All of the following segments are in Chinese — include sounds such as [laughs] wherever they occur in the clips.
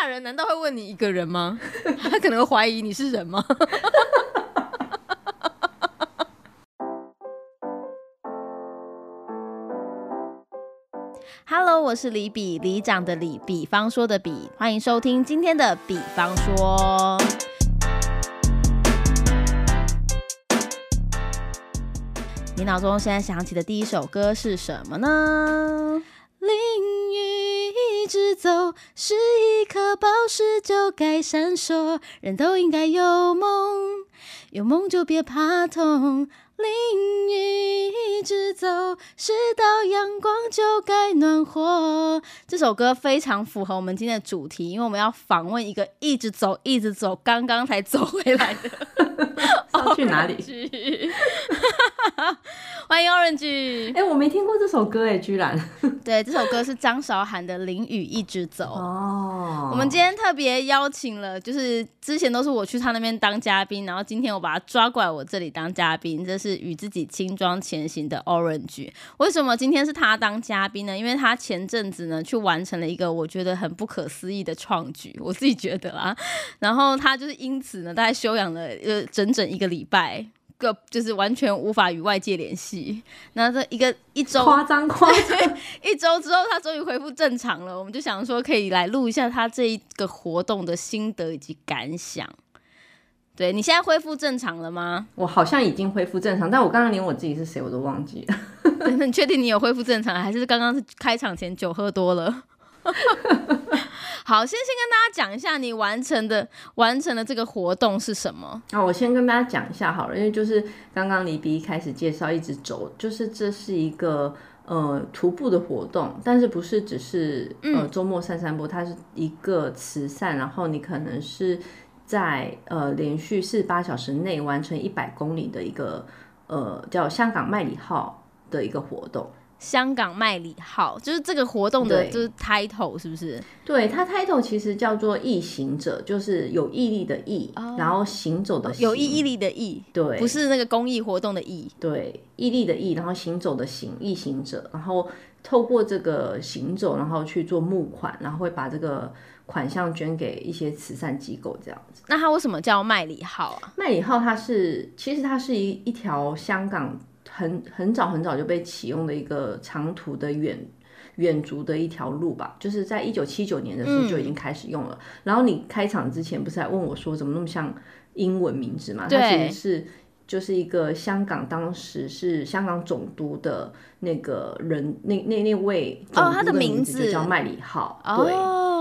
大人难道会问你一个人吗？[laughs] 他可能会怀疑你是人吗？[laughs] Hello，我是李比，李长的李，比方说的比，欢迎收听今天的比方说。你脑中现在想起的第一首歌是什么呢？直走，是一颗宝石就该闪烁。人都应该有梦，有梦就别怕痛。淋雨一直走，是道阳光就该暖和。这首歌非常符合我们今天的主题，因为我们要访问一个一直走、一直走，刚刚才走回来的。要去哪里？欢迎 Orange。哎，我没听过这首歌哎，居然。[laughs] 对，这首歌是张韶涵的《淋雨一直走》。哦。我们今天特别邀请了，就是之前都是我去他那边当嘉宾，然后今天我把他抓过来我这里当嘉宾，这是与自己轻装前行的 Orange。为什么今天是他当嘉宾呢？因为他前阵子呢去完成了一个我觉得很不可思议的创举，我自己觉得啊。然后他就是因此呢，大概休养了呃整整一个礼拜。个就是完全无法与外界联系，那这一个一周夸张夸张，[laughs] 一周之后他终于恢复正常了，我们就想说可以来录一下他这一个活动的心得以及感想。对你现在恢复正常了吗？我好像已经恢复正常，但我刚刚连我自己是谁我都忘记了。[laughs] 那你确定你有恢复正常，还是刚刚是开场前酒喝多了？[laughs] 好，先先跟大家讲一下你完成的完成的这个活动是什么。那我先跟大家讲一下好了，因为就是刚刚李比一开始介绍一直走，就是这是一个呃徒步的活动，但是不是只是呃周末散散步，它是一个慈善，然后你可能是在呃连续四十八小时内完成一百公里的一个呃叫香港麦里号的一个活动。香港麦里号就是这个活动的，就是 title 是不是？对，它 title 其实叫做“毅行者”，就是有毅力的毅，然后行走的有毅力的毅，对，不是那个公益活动的毅，对，毅力的毅，然后行走的行，毅行者，然后透过这个行走，然后去做募款，然后会把这个款项捐给一些慈善机构，这样子。那它为什么叫麦里号啊？麦里号它是，其实它是一一条香港。很很早很早就被启用的一个长途的远远足的一条路吧，就是在一九七九年的时候就已经开始用了。然后你开场之前不是还问我说怎么那么像英文名字嘛？它其实是就是一个香港当时是香港总督的那个人，那那那位哦，他的名字就叫麦里号，对。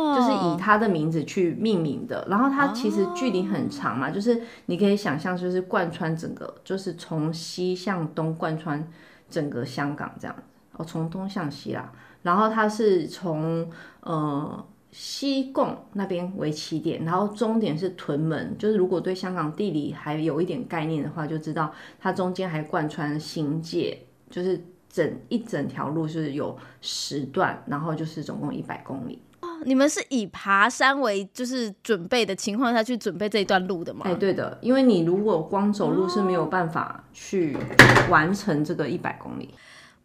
就是以他的名字去命名的，然后它其实距离很长嘛，就是你可以想象，就是贯穿整个，就是从西向东贯穿整个香港这样哦，从东向西啦，然后它是从呃西贡那边为起点，然后终点是屯门，就是如果对香港地理还有一点概念的话，就知道它中间还贯穿新界，就是整一整条路是有十段，然后就是总共一百公里。你们是以爬山为就是准备的情况下去准备这一段路的吗？哎，对的，因为你如果光走路是没有办法去完成这个一百公里。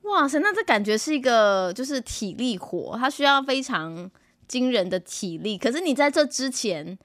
哇塞，那这感觉是一个就是体力活，它需要非常惊人的体力。可是你在这之前，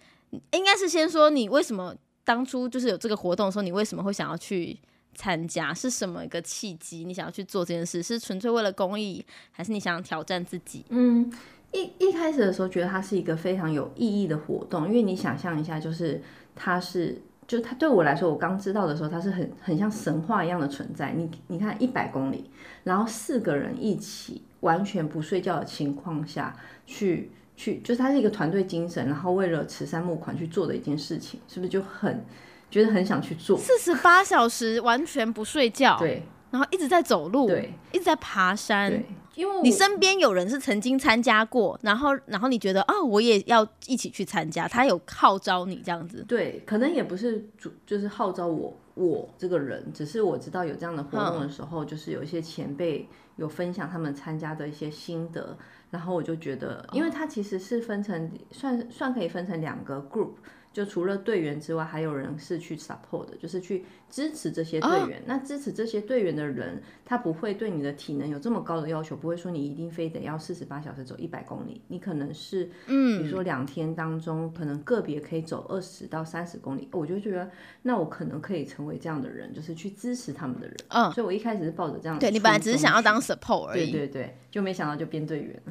应该是先说你为什么当初就是有这个活动的时候，你为什么会想要去参加？是什么一个契机？你想要去做这件事，是纯粹为了公益，还是你想要挑战自己？嗯。一一开始的时候，觉得它是一个非常有意义的活动，因为你想象一下，就是它是，就它对我来说，我刚知道的时候，它是很很像神话一样的存在。你你看，一百公里，然后四个人一起完全不睡觉的情况下去去，就是它是一个团队精神，然后为了慈善募款去做的一件事情，是不是就很觉得很想去做？四十八小时完全不睡觉，对，然后一直在走路，对，一直在爬山。对因为你身边有人是曾经参加过，然后然后你觉得哦，我也要一起去参加，他有号召你这样子。对，可能也不是主，就是号召我我这个人，只是我知道有这样的活动的时候，就是有一些前辈有分享他们参加的一些心得，然后我就觉得，因为它其实是分成算算可以分成两个 group。就除了队员之外，还有人是去 support 的，就是去支持这些队员。那支持这些队员的人，他不会对你的体能有这么高的要求，不会说你一定非得要四十八小时走一百公里。你可能是，嗯，比如说两天当中，可能个别可以走二十到三十公里。我就觉得，那我可能可以成为这样的人，就是去支持他们的人。嗯，所以我一开始是抱着这样。对你本来只是想要当 support 而已。对对对，就没想到就编队员。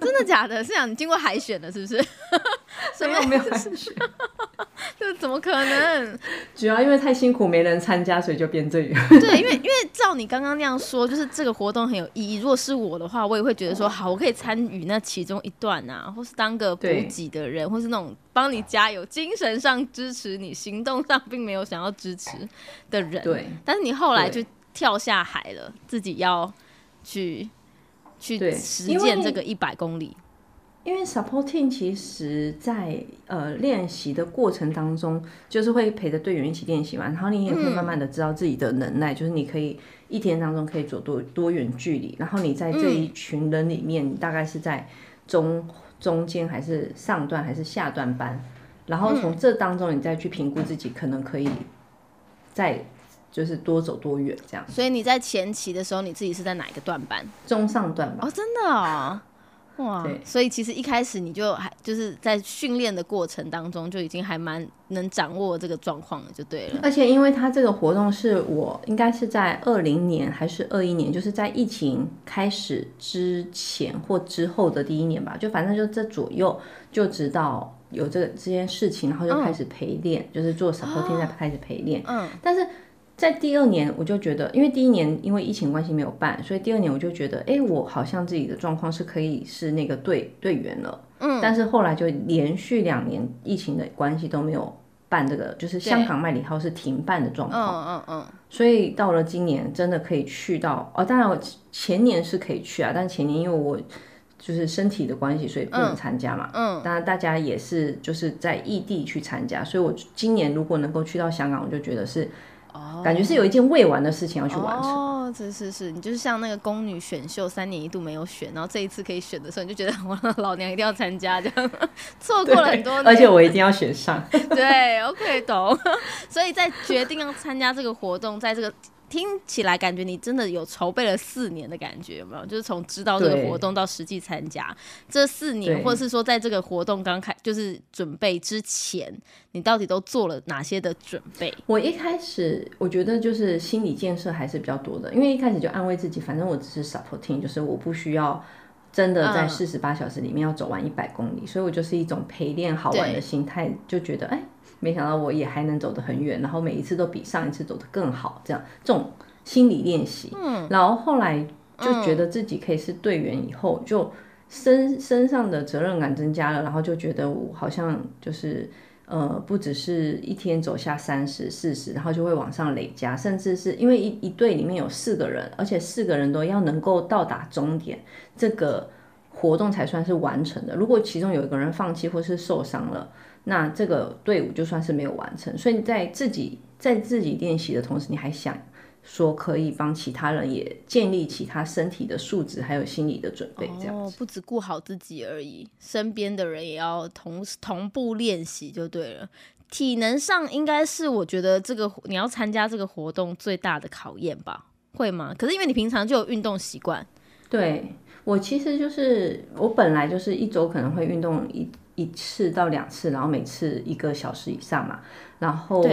真的假的？是想你经过海选的，是不是？[laughs] 没有没有海选。[laughs] 这怎么可能？[laughs] 主要因为太辛苦，没人参加，所以就变这样。[laughs] 对，因为因为照你刚刚那样说，就是这个活动很有意义。如果是我的话，我也会觉得说，好，我可以参与那其中一段啊，或是当个补给的人，或是那种帮你加油、精神上支持你、行动上并没有想要支持的人。对。但是你后来就跳下海了，自己要去去实践这个一百公里。因为 supporting 其实，在呃练习的过程当中，就是会陪着队员一起练习嘛，然后你也会慢慢的知道自己的能耐，就是你可以一天当中可以走多多远距离，然后你在这一群人里面，你大概是在中中间还是上段还是下段班，然后从这当中你再去评估自己可能可以再就是多走多远这样。所以你在前期的时候，你自己是在哪一个段班？中上段吧。哦，真的哦。哇，所以其实一开始你就还就是在训练的过程当中就已经还蛮能掌握这个状况了，就对了。而且因为他这个活动是我应该是在二零年还是二一年，就是在疫情开始之前或之后的第一年吧，就反正就这左右就知道有这个这件事情，然后就开始陪练，就是做 supporting 在开始陪练。嗯，但是。在第二年，我就觉得，因为第一年因为疫情关系没有办，所以第二年我就觉得，哎，我好像自己的状况是可以是那个队队员了。嗯。但是后来就连续两年疫情的关系都没有办这个，就是香港麦里号是停办的状况。嗯嗯嗯。所以到了今年，真的可以去到哦。当然，我前年是可以去啊，但前年因为我就是身体的关系，所以不能参加嘛。嗯。当然，大家也是就是在异地去参加，所以我今年如果能够去到香港，我就觉得是。感觉是有一件未完的事情要去完成。哦，是是是，你就是像那个宫女选秀，三年一度没有选，然后这一次可以选的时候，你就觉得我老娘一定要参加，这样 [laughs] 错过了很多，而且我一定要选上。[laughs] 对，OK，懂。[laughs] 所以在决定要参加这个活动，在这个。听起来感觉你真的有筹备了四年的感觉，有没有？就是从知道这个活动到实际参加这四年，或者是说在这个活动刚开就是准备之前，你到底都做了哪些的准备？我一开始我觉得就是心理建设还是比较多的，因为一开始就安慰自己，反正我只是 supporting，就是我不需要真的在四十八小时里面要走完一百公里，所以我就是一种陪练好玩的心态，就觉得哎。没想到我也还能走得很远，然后每一次都比上一次走得更好，这样这种心理练习。嗯，然后后来就觉得自己可以是队员以后，就身身上的责任感增加了，然后就觉得我好像就是呃，不只是一天走下三十、四十，然后就会往上累加，甚至是因为一一队里面有四个人，而且四个人都要能够到达终点，这个活动才算是完成的。如果其中有一个人放弃或是受伤了，那这个队伍就算是没有完成，所以在自己在自己练习的同时，你还想说可以帮其他人也建立起他身体的素质，还有心理的准备，这样子。不只顾好自己而已，身边的人也要同同步练习就对了。体能上应该是我觉得这个你要参加这个活动最大的考验吧？会吗？可是因为你平常就有运动习惯，对我其实就是我本来就是一周可能会运动一。一次到两次，然后每次一个小时以上嘛，然后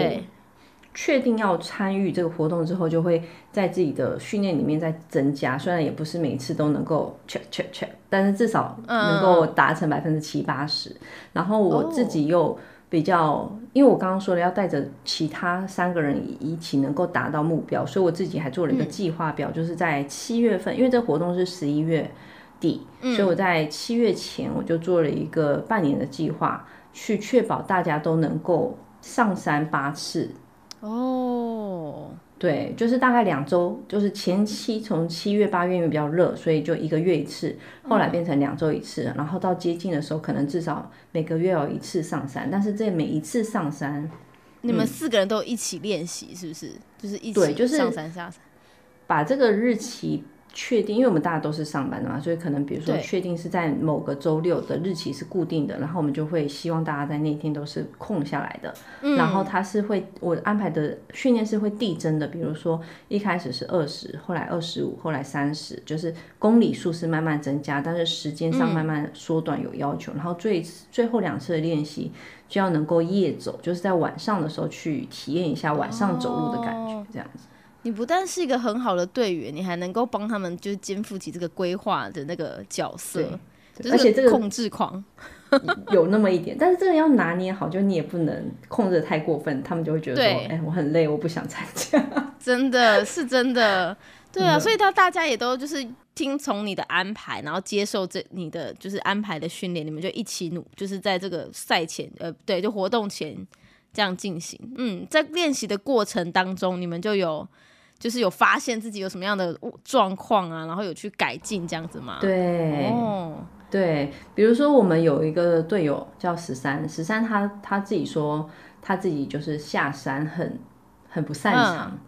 确定要参与这个活动之后，就会在自己的训练里面再增加。虽然也不是每次都能够 check check check，但是至少能够达成百分之七八十。然后我自己又比较，因为我刚刚说了要带着其他三个人一起能够达到目标，所以我自己还做了一个计划表，就是在七月份，因为这个活动是十一月。底，所以我在七月前我就做了一个半年的计划，去确保大家都能够上山八次。哦，对，就是大概两周，就是前期从七月八月因为比较热，所以就一个月一次，后来变成两周一次，然后到接近的时候，可能至少每个月有一次上山。但是这每一次上山，你们四个人都一起练习，是不是？就是一起上山下山，把这个日期。确定，因为我们大家都是上班的嘛，所以可能比如说确定是在某个周六的日期是固定的，然后我们就会希望大家在那天都是空下来的。然后他是会我安排的训练是会递增的，比如说一开始是二十，后来二十五，后来三十，就是公里数是慢慢增加，但是时间上慢慢缩短有要求。然后最最后两次的练习就要能够夜走，就是在晚上的时候去体验一下晚上走路的感觉，这样子。你不但是一个很好的队员，你还能够帮他们，就是肩负起这个规划的那个角色，而且这个控制狂有那么一点，但是这个要拿捏好，就你也不能控制太过分，他们就会觉得说，哎，我很累，我不想参加。[laughs] 真的是真的，对啊，所以他大家也都就是听从你的安排，然后接受这你的就是安排的训练，你们就一起努，就是在这个赛前，呃，对，就活动前这样进行。嗯，在练习的过程当中，你们就有。就是有发现自己有什么样的状况啊，然后有去改进这样子吗？对，哦，对，比如说我们有一个队友叫十三，十三他他自己说他自己就是下山很很不擅长，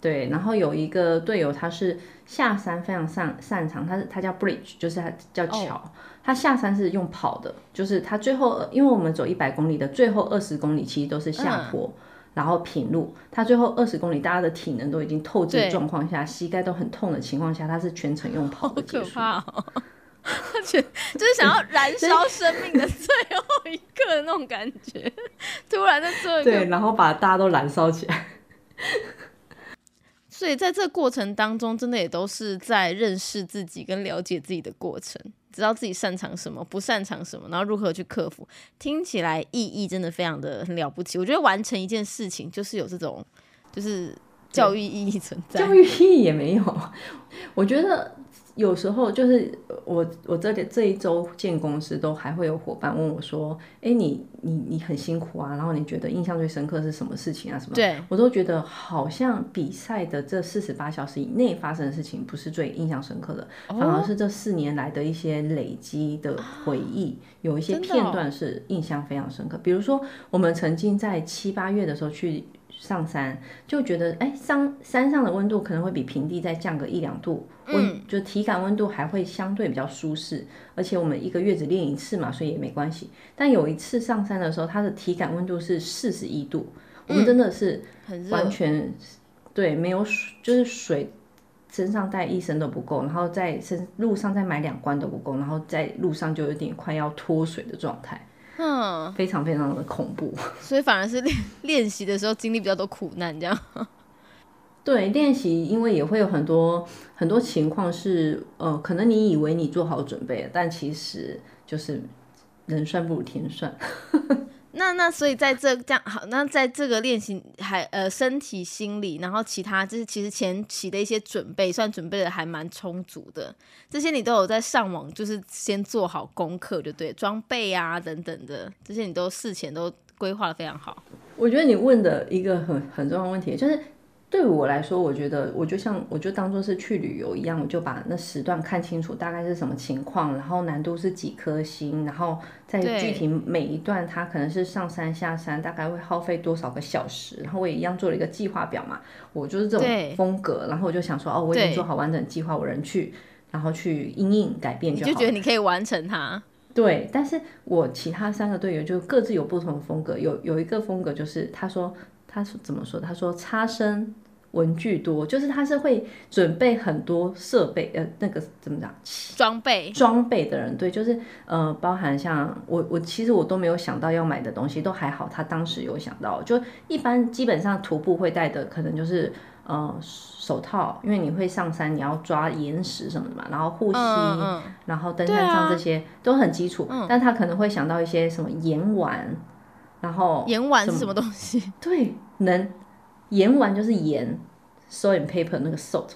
对，然后有一个队友他是下山非常擅擅长，他是他叫 Bridge，就是他叫桥，他下山是用跑的，就是他最后因为我们走一百公里的最后二十公里其实都是下坡。然后平路，他最后二十公里，大家的体能都已经透支状况下，膝盖都很痛的情况下，他是全程用跑的结束。好可怕哦！而且就是想要燃烧生命的最后一刻的那种感觉，突然在最后对，然后把大家都燃烧起来。[laughs] 所以在这个过程当中，真的也都是在认识自己跟了解自己的过程。知道自己擅长什么，不擅长什么，然后如何去克服，听起来意义真的非常的了不起。我觉得完成一件事情就是有这种，就是教育意义存在。教育意义也没有，[laughs] 我觉得。有时候就是我我这里这一周建公司都还会有伙伴问我说，哎，你你你很辛苦啊，然后你觉得印象最深刻是什么事情啊？什么？对我都觉得好像比赛的这四十八小时以内发生的事情不是最印象深刻的，反而是这四年来的一些累积的回忆，有一些片段是印象非常深刻。比如说，我们曾经在七八月的时候去。上山就觉得，哎，上山上的温度可能会比平地再降个一两度，温就体感温度还会相对比较舒适，而且我们一个月只练一次嘛，所以也没关系。但有一次上山的时候，它的体感温度是四十一度，我们真的是完全对没有水，就是水身上带一升都不够，然后在身路上再买两罐都不够，然后在路上就有点快要脱水的状态。嗯，非常非常的恐怖，[laughs] 所以反而是练练习的时候经历比较多苦难，这样。[laughs] 对，练习因为也会有很多很多情况是，呃，可能你以为你做好准备了，但其实就是人算不如天算。[laughs] 那那所以在这这样好，那在这个练习还呃身体心理，然后其他就是其实前期的一些准备，算准备的还蛮充足的。这些你都有在上网，就是先做好功课，就对装备啊等等的，这些你都事前都规划的非常好。我觉得你问的一个很很重要的问题就是。对我来说，我觉得我就像我就当做是去旅游一样，我就把那时段看清楚大概是什么情况，然后难度是几颗星，然后在具体每一段它可能是上山下山，大概会耗费多少个小时，然后我也一样做了一个计划表嘛，我就是这种风格，然后我就想说哦，我已经做好完整计划，我人去，然后去应应改变就好。就觉得你可以完成它。[laughs] 对，但是我其他三个队友就各自有不同的风格，有有一个风格就是他说。他是怎么说？他说差生文具多，就是他是会准备很多设备，呃，那个怎么讲？装备装备的人，对，就是呃，包含像我我其实我都没有想到要买的东西，都还好。他当时有想到，就一般基本上徒步会带的，可能就是呃手套，因为你会上山，你要抓岩石什么的嘛，然后护膝，然后登山杖这些都很基础。但他可能会想到一些什么盐丸。然后盐丸是什么东西？[laughs] 对，能盐丸就是盐，salt and paper 那个 salt，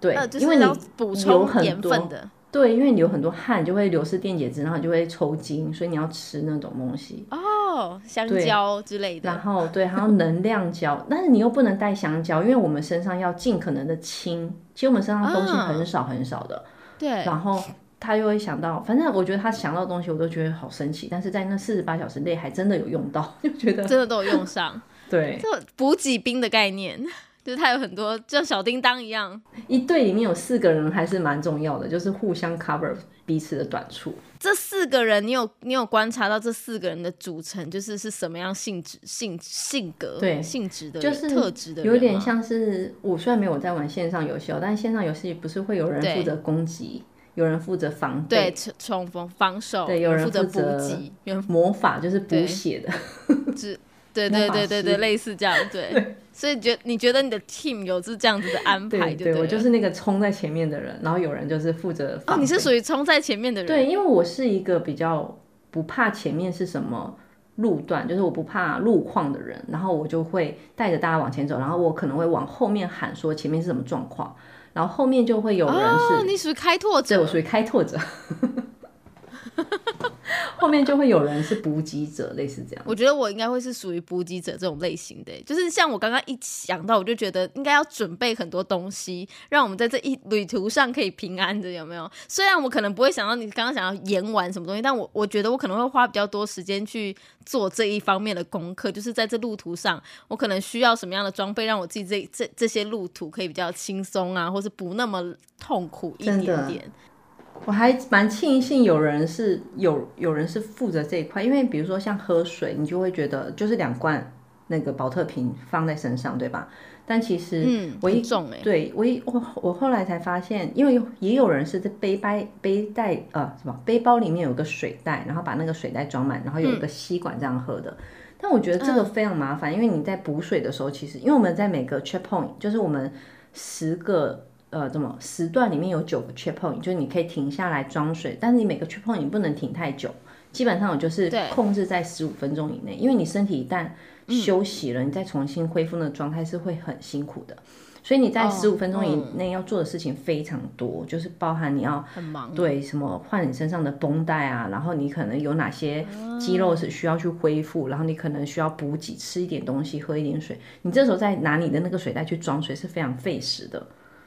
对，因为你补充盐分的，对，因为你有很多汗就会流失电解质，然后就会抽筋，所以你要吃那种东西哦，香蕉之类的。然后对，还有能量胶，但是你又不能带香蕉，因为我们身上要尽可能的轻，其实我们身上东西很少很少的，对，然后。他又会想到，反正我觉得他想到的东西，我都觉得好神奇。但是在那四十八小时内，还真的有用到，[laughs] 就觉得真的都有用上。[laughs] 对，这补给兵的概念，就是他有很多像小叮当一样，一队里面有四个人还是蛮重要的，就是互相 cover 彼此的短处。这四个人，你有你有观察到这四个人的组成，就是是什么样性质、性性格、对性质的，就是特质的，有点像是我虽然没有在玩线上游戏哦，但是线上游戏不是会有人负责攻击，有人负责防对冲锋防守，对，有人负责补给，[laughs] 魔法就是补血的，对 [laughs] 对对对对，类似这样，对。所以觉你觉得你的 team 有是这样子的安排？对，我就是那个冲在前面的人，然后有人就是负责。哦，你是属于冲在前面的人。对，因为我是一个比较不怕前面是什么路段，就是我不怕路况的人，然后我就会带着大家往前走，然后我可能会往后面喊说前面是什么状况，然后后面就会有人是。你属于开拓者。对，我属于开拓者。[laughs] 后面就会有人是补给者，类似这样。我觉得我应该会是属于补给者这种类型的，就是像我刚刚一想到，我就觉得应该要准备很多东西，让我们在这一旅途上可以平安的，有没有？虽然我可能不会想到你刚刚想要研玩什么东西，但我我觉得我可能会花比较多时间去做这一方面的功课，就是在这路途上，我可能需要什么样的装备，让我自己这这这些路途可以比较轻松啊，或是不那么痛苦一点点。我还蛮庆幸有人是有有人是负责这一块，因为比如说像喝水，你就会觉得就是两罐那个保特瓶放在身上，对吧？但其实嗯，我一重哎，对我一我我后来才发现，因为也有人是在背包背带呃什么背包里面有个水袋，然后把那个水袋装满，然后有一个吸管这样喝的。但我觉得这个非常麻烦，因为你在补水的时候，其实因为我们在每个 check point，就是我们十个。呃，怎么时段里面有九个 check point，就是你可以停下来装水，但是你每个 check point 你不能停太久，基本上我就是控制在十五分钟以内，因为你身体一旦休息了，你再重新恢复那个状态是会很辛苦的，所以你在十五分钟以内要做的事情非常多，就是包含你要很忙，对什么换你身上的绷带啊，然后你可能有哪些肌肉是需要去恢复，然后你可能需要补给，吃一点东西，喝一点水，你这时候再拿你的那个水袋去装水是非常费时的。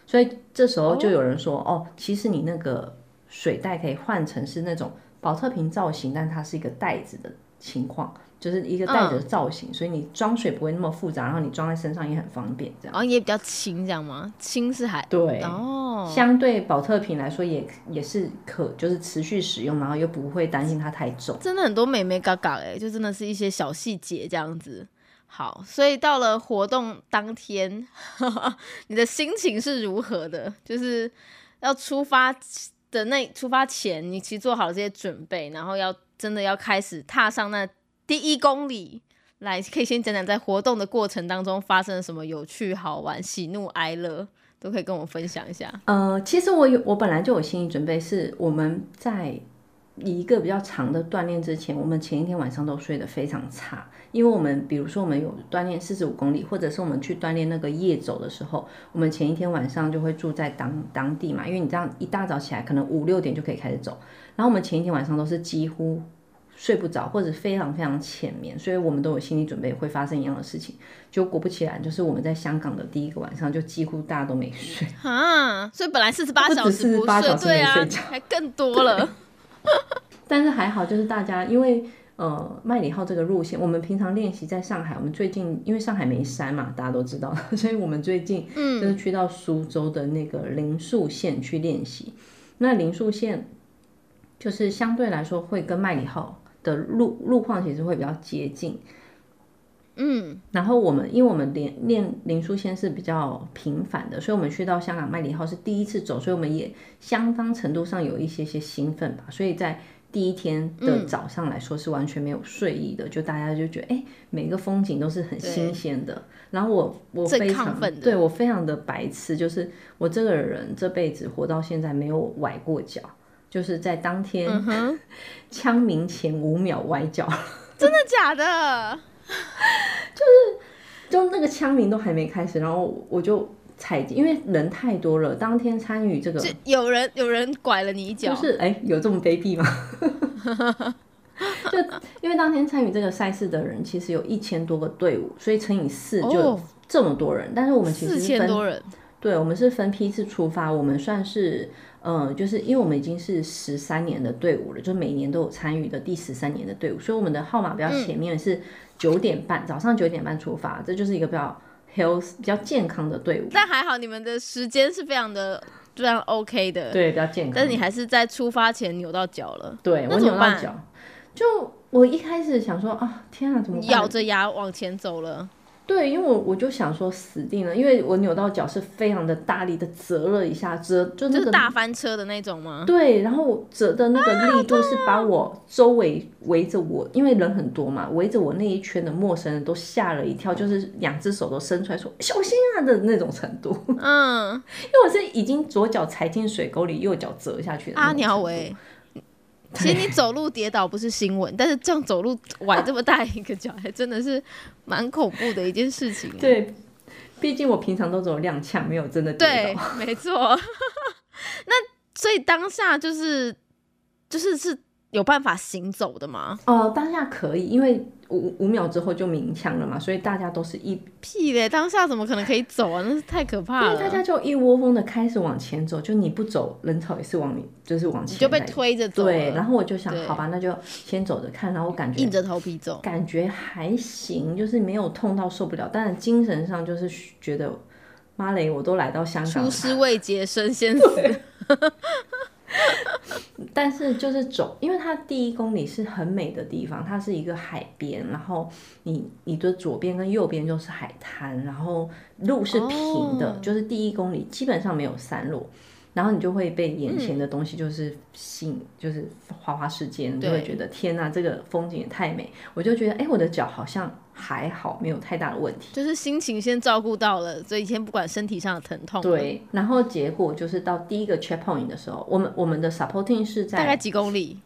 所以这时候就有人说，哦，其实你那个水袋可以换成是那种保特瓶造型，但它是一个袋子的情况，就是一个袋子的造型，所以你装水不会那么复杂，然后你装在身上也很方便，这样。然后也比较轻，这样吗？轻是还对哦，相对保特瓶来说也也是可，就是持续使用，然后又不会担心它太重。真的很多美美嘎嘎哎，就真的是一些小细节这样子。好，所以到了活动当天，[laughs] 你的心情是如何的？就是要出发的那出发前，你其实做好了这些准备，然后要真的要开始踏上那第一公里，来可以先讲讲在活动的过程当中发生了什么有趣、好玩、喜怒哀乐，都可以跟我分享一下。呃，其实我有，我本来就有心理准备，是我们在一个比较长的锻炼之前，我们前一天晚上都睡得非常差。因为我们比如说我们有锻炼四十五公里，或者是我们去锻炼那个夜走的时候，我们前一天晚上就会住在当当地嘛，因为你这样一大早起来，可能五六点就可以开始走。然后我们前一天晚上都是几乎睡不着，或者非常非常浅眠，所以我们都有心理准备会发生一样的事情。就果不其然，就是我们在香港的第一个晚上，就几乎大家都没睡啊。所以本来四十八小时不睡，对啊，还更多了。[laughs] [laughs] 但是还好，就是大家因为。呃，麦里号这个路线，我们平常练习在上海。我们最近因为上海没山嘛，大家都知道，[laughs] 所以我们最近就是去到苏州的那个灵树线去练习。那灵树线就是相对来说会跟麦里号的路路况其实会比较接近。嗯，然后我们因为我们连练灵树线是比较频繁的，所以我们去到香港麦理浩是第一次走，所以我们也相当程度上有一些些兴奋吧。所以在第一天的早上来说是完全没有睡意的，就大家就觉得哎，每个风景都是很新鲜的。然后我我非常对我非常的白痴，就是我这个人这辈子活到现在没有崴过脚，就是在当天枪鸣前五秒崴脚，真的假的？[laughs] 就是就那个枪鸣都还没开始，然后我就。踩，因为人太多了，当天参与这个，有人有人拐了你一脚，就是哎，有这么卑鄙吗？[laughs] 就因为当天参与这个赛事的人，其实有一千多个队伍，所以乘以四就这么多人。但是我们其实四千多人，对，我们是分批次出发，我们算是嗯，就是因为我们已经是十三年的队伍了，就每年都有参与的第十三年的队伍，所以我们的号码比较前面是九点半，早上九点半出发，这就是一个比较。health 比较健康的队伍。但还好你们的时间是非常的非常 OK 的，对，比较健康。但是你还是在出发前扭到脚了，对我扭到脚，就我一开始想说啊，天啊，怎么咬着牙往前走了？对，因为我我就想说死定了，因为我扭到脚是非常的大力的折了一下，折就那个大翻车的那种吗？对，然后折的那个力度是把我周围围着我，因为人很多嘛，围着我那一圈的陌生人都吓了一跳，就是两只手都伸出来说小心啊的那种程度。嗯，[laughs] 因为我是已经左脚踩进水沟里，右脚折下去的。阿鸟维。其实你走路跌倒不是新闻，但是这样走路崴这么大一个脚，还真的是蛮恐怖的一件事情。对，毕竟我平常都走踉跄，没有真的跌倒。对，没错。[laughs] 那所以当下就是就是是有办法行走的吗？哦，当下可以，因为。五五秒之后就鸣枪了嘛，所以大家都是一屁嘞，当下怎么可能可以走啊？那是太可怕了。大家就一窝蜂的开始往前走，就你不走，人潮也是往你就是往前，就被推着走。对，然后我就想，好吧，那就先走着看。然后我感觉硬着头皮走，感觉还行，就是没有痛到受不了，但是精神上就是觉得妈嘞，我都来到香港，出师未捷身先死。[laughs] [laughs] 但是就是走，因为它第一公里是很美的地方，它是一个海边，然后你你的左边跟右边就是海滩，然后路是平的，就是第一公里基本上没有山路。然后你就会被眼前的东西就是吸，就是花花世界，你就会觉得天呐，这个风景也太美。我就觉得，哎，我的脚好像还好，没有太大的问题。就是心情先照顾到了，所以先不管身体上的疼痛。对，然后结果就是到第一个 checkpoint 的时候，我们我们的 supporting 是在大概几公里，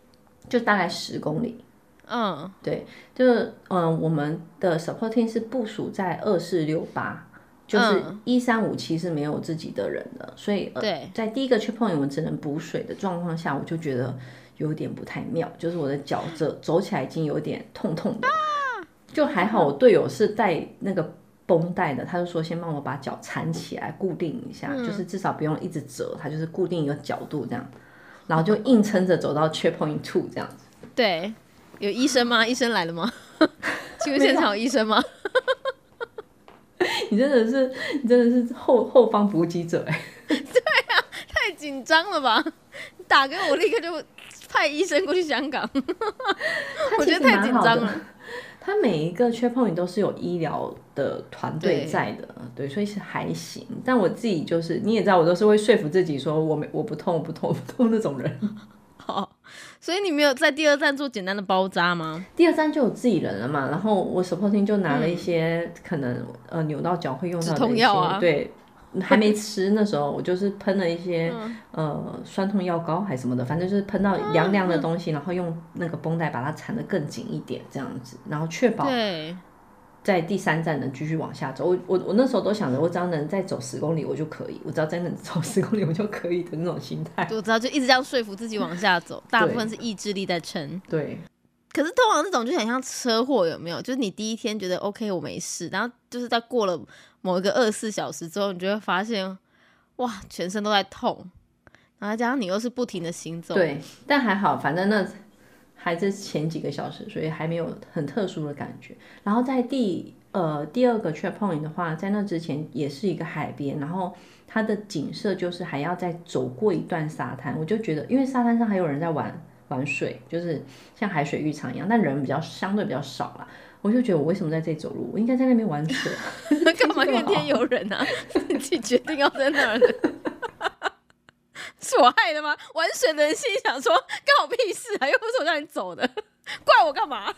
就大概十公里。嗯，对，就是嗯，我们的 supporting 是部署在二四六八。就是一三五七是没有自己的人的，所以在第一个 checkpoint 我们只能补水的状况下，我就觉得有点不太妙，就是我的脚这走起来已经有点痛痛的，就还好我队友是带那个绷带的，他就说先帮我把脚缠起来固定一下，就是至少不用一直折，他就是固定一个角度这样，然后就硬撑着走到 checkpoint two 这样子。对，有医生吗？医生来了吗？[laughs] 请问现场有医生吗？[laughs] 你真的是，你真的是后后方补给者哎！[laughs] 对啊，太紧张了吧？打给我，立刻就派医生过去香港。我觉得太紧张了。他每一个缺碰你都是有医疗的团队在的，对，所以是还行。但我自己就是，你也知道，我都是会说服自己说，我没我不痛，不痛，不痛那种人。[laughs] 好。所以你没有在第二站做简单的包扎吗？第二站就有自己人了嘛，然后我 supporting 就拿了一些可能呃扭到脚会用到的一些，对，[laughs] 还没吃那时候我就是喷了一些呃酸痛药膏还什么的，反正就是喷到凉凉的东西，然后用那个绷带把它缠得更紧一点这样子，然后确保。在第三站能继续往下走，我我我那时候都想着，我只要能再走十公里我就可以，我只要再能走十公里我就可以的那种心态。我知道，就一直这样说服自己往下走，[laughs] 大部分是意志力在撑。对。可是通常这种就很像车祸，有没有？就是你第一天觉得 OK 我没事，然后就是在过了某一个二十四小时之后，你就会发现，哇，全身都在痛，然后加上你又是不停的行走。对，但还好，反正那。还是前几个小时，所以还没有很特殊的感觉。然后在第呃第二个 checkpoint 的话，在那之前也是一个海边，然后它的景色就是还要再走过一段沙滩。我就觉得，因为沙滩上还有人在玩玩水，就是像海水浴场一样，但人比较相对比较少了。我就觉得我为什么在这里走路？我应该在那边玩水。[laughs] [laughs] 干嘛怨天尤人啊？[laughs] 自己决定要在那儿。是我害的吗？玩水的人心想说：“干我屁事啊！又不是我让你走的，怪我干嘛？”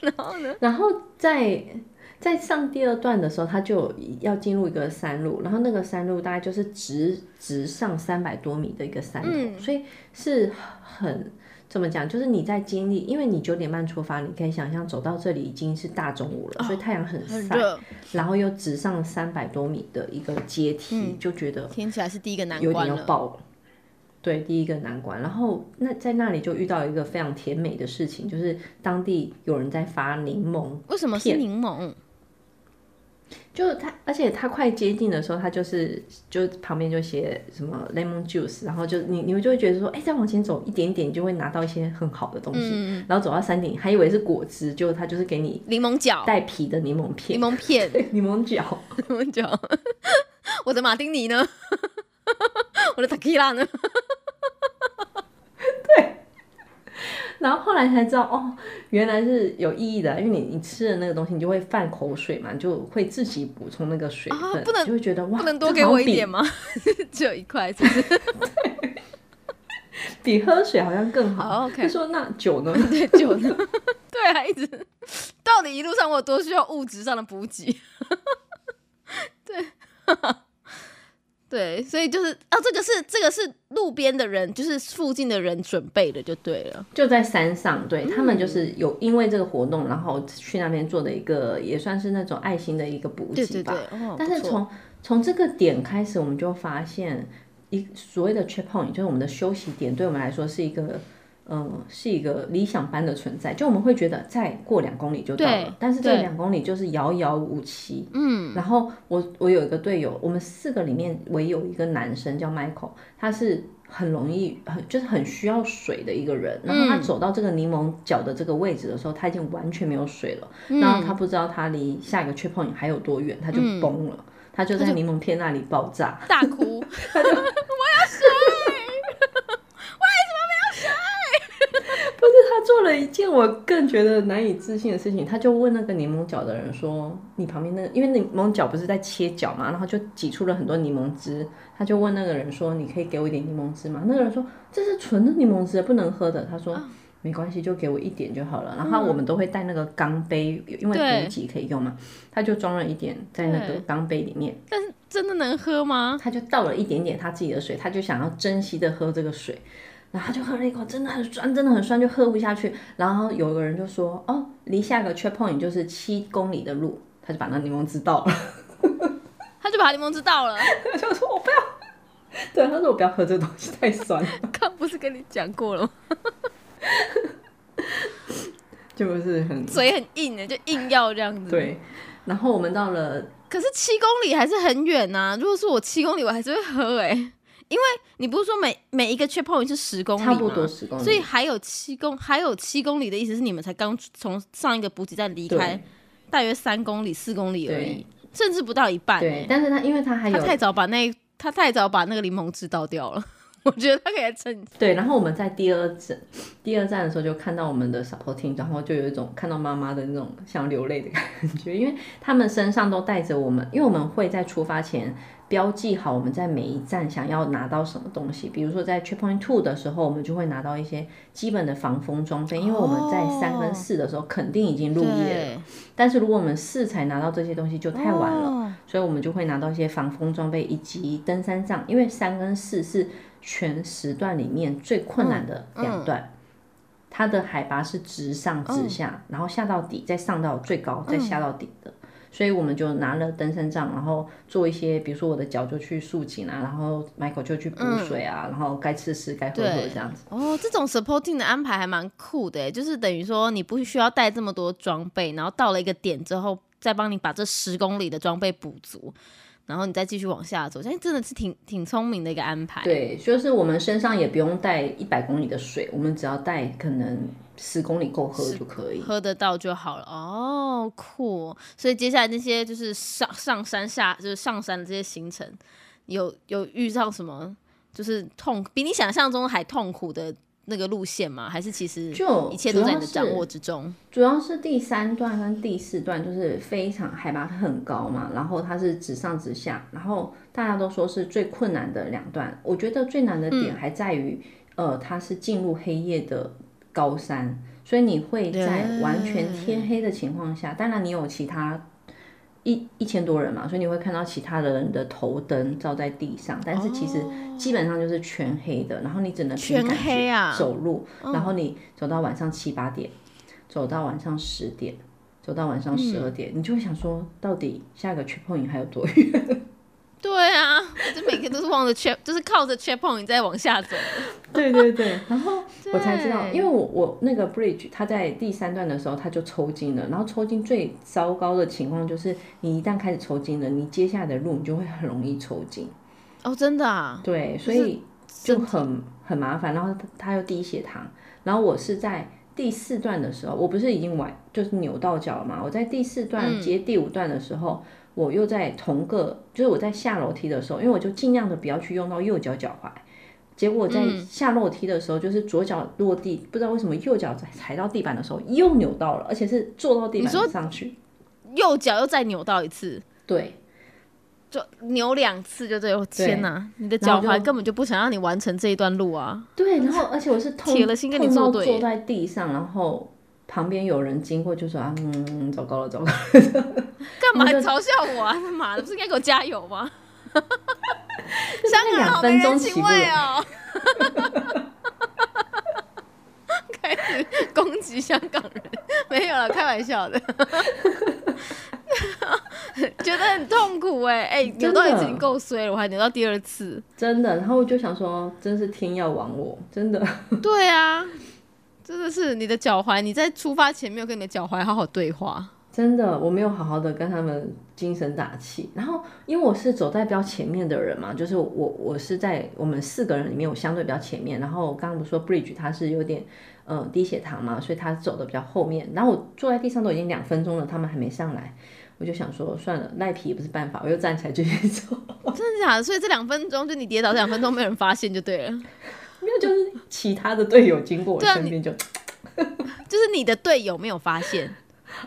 然后呢？然后在在上第二段的时候，他就要进入一个山路，然后那个山路大概就是直直上三百多米的一个山头，所以是很。怎么讲？就是你在经历，因为你九点半出发，你可以想象走到这里已经是大中午了，所以太阳很晒，然后又直上三百多米的一个阶梯，就觉得听起来是第一个难关有点要爆了。对，第一个难关。然后那在那里就遇到一个非常甜美的事情，就是当地有人在发柠檬。为什么是柠檬？就它，而且它快接近的时候，它就是就旁边就写什么 lemon juice，然后就你你们就会觉得说，哎，再往前走一点点，就会拿到一些很好的东西。然后走到山顶，还以为是果汁，就它就是给你柠檬角带皮的柠檬片，柠檬片，[laughs] 柠檬角，柠檬角。[laughs] 我的马丁尼呢？[laughs] 我的 tequila 呢？然后后来才知道，哦，原来是有意义的，因为你你吃了那个东西，你就会泛口水嘛，就会自己补充那个水分，不能就会觉得哇，不能多给我一点吗？[laughs] 只有一块，是不是？比喝水好像更好。OK，说那酒呢？[laughs] 对，酒呢？对啊，一直到底一路上我有多需要物质上的补给？[laughs] 对。对，所以就是哦，这个是这个是路边的人，就是附近的人准备的，就对了。就在山上，对他们就是有因为这个活动，然后去那边做的一个也算是那种爱心的一个补给吧。但是从从这个点开始，我们就发现一所谓的 check point，就是我们的休息点，对我们来说是一个。嗯，是一个理想般的存在，就我们会觉得再过两公里就到了，但是这两公里就是遥遥无期。嗯，然后我我有一个队友，我们四个里面唯有一个男生叫 Michael，他是很容易很就是很需要水的一个人。然后他走到这个柠檬角的这个位置的时候，他已经完全没有水了。然后他不知道他离下一个 check point 还有多远，他就崩了，他就在柠檬片那里爆炸，大哭，[laughs] 他就我要水。不是他做了一件我更觉得难以置信的事情，他就问那个柠檬角的人说：“你旁边那个，因为柠檬角不是在切角嘛，然后就挤出了很多柠檬汁。”他就问那个人说：“你可以给我一点柠檬汁吗？”那个人说：“这是纯的柠檬汁，不能喝的。”他说：“没关系，就给我一点就好了。”然后我们都会带那个钢杯，因为补给可以用嘛。他就装了一点在那个钢杯里面。但是真的能喝吗？他就倒了一点点他自己的水，他就想要珍惜的喝这个水。然后就喝了一口，真的很酸，真的很酸，就喝不下去。然后有个人就说：“哦，离下个 check point 就是七公里的路。”他就把那柠檬汁倒了，[laughs] 他就把柠檬汁倒了。他就说：“我不要。”对，他说：“我不要喝这个东西，太酸了。[laughs] ”刚不是跟你讲过了吗？[laughs] 就不是很嘴很硬的，就硬要这样子。对。然后我们到了，可是七公里还是很远呐。如果是我七公里，我还是会喝哎。因为你不是说每每一个 check point 是十公里吗？差不多十公里，所以还有七公还有七公里的意思是你们才刚从上一个补给站离开，大约三公里四公里而已，甚至不到一半。对，但是他因为他还有他太早把那他太早把那个柠檬汁倒掉了。我觉得他可以趁对，然后我们在第二站第二站的时候就看到我们的 supporting，然后就有一种看到妈妈的那种想流泪的感觉，因为他们身上都带着我们，因为我们会在出发前。标记好我们在每一站想要拿到什么东西，比如说在 check point two 的时候，我们就会拿到一些基本的防风装备，因为我们在三跟四的时候肯定已经入夜了。但是如果我们四才拿到这些东西就太晚了，所以我们就会拿到一些防风装备以及登山杖，因为三跟四是全时段里面最困难的两段，它的海拔是直上直下，然后下到底，再上到最高，再下到底的。所以我们就拿了登山杖，然后做一些，比如说我的脚就去束紧啊，然后 Michael 就去补水啊，然后该吃吃，该喝喝这样子。哦，这种 supporting 的安排还蛮酷的，就是等于说你不需要带这么多装备，然后到了一个点之后，再帮你把这十公里的装备补足。然后你再继续往下走，哎，真的是挺挺聪明的一个安排。对，就是我们身上也不用带一百公里的水，我们只要带可能十公里够喝就可以，喝得到就好了。哦，酷！所以接下来那些就是上上山下，就是上山的这些行程，有有遇上什么就是痛比你想象中还痛苦的？那个路线吗？还是其实就一切都在你的掌握之中？主要是第三段跟第四段就是非常海拔很高嘛，然后它是直上直下，然后大家都说是最困难的两段。我觉得最难的点还在于，呃，它是进入黑夜的高山，所以你会在完全天黑的情况下，当然你有其他。一一千多人嘛，所以你会看到其他的人的头灯照在地上，但是其实基本上就是全黑的，然后你只能全黑啊。走路，然后你走到晚上七八点，走到晚上十点，走到晚上十二点，你就会想说，到底下一个去碰影还有多远？[laughs] 对就是望着 check，就是靠着 point 在往下走。[laughs] 对对对，然后 [laughs] 我才知道，因为我我那个 bridge 它在第三段的时候它就抽筋了，然后抽筋最糟糕的情况就是你一旦开始抽筋了，你接下来的路你就会很容易抽筋。哦，真的啊？对，所以就很很麻烦，然后他又低血糖，然后我是在第四段的时候，我不是已经崴就是扭到脚了嘛？我在第四段接第五段的时候，我又在同个，就是我在下楼梯的时候，因为我就尽量的不要去用到右脚脚踝，结果在下楼梯的时候，就是左脚落地，不知道为什么右脚踩到地板的时候又扭到了，而且是坐到地板上去，右脚又再扭到一次，对。就扭两次就对，我天哪！你的脚踝根本就不想让你完成这一段路啊。对，然后而且我是铁了心跟你作对，坐在地上，然后旁边有人经过就说啊，嗯，糟糕了，糟糕了。干嘛嘲笑我啊？他妈的，不是应该给我加油吗？香港好没人情味哦！[laughs] 开始攻击香港人，没有了，开玩笑的。[laughs] 觉得很痛苦哎哎，扭到已经够衰了，我还扭到第二次，真的。然后我就想说，真是天要亡我，真的。[laughs] 对啊，真的是你的脚踝，你在出发前没有跟你的脚踝好好对话。真的，我没有好好的跟他们精神打气。然后，因为我是走在比较前面的人嘛，就是我我是在我们四个人里面，我相对比较前面。然后刚刚不是说 Bridge 他是有点呃低血糖嘛，所以他走的比较后面。然后我坐在地上都已经两分钟了，他们还没上来。我就想说，算了，赖皮也不是办法，我又站起来继续走。真的假的？所以这两分钟就你跌倒这两分钟没人发现就对了。没有，就是其他的队友经过我身边就，[laughs] 就是你的队友没有发现。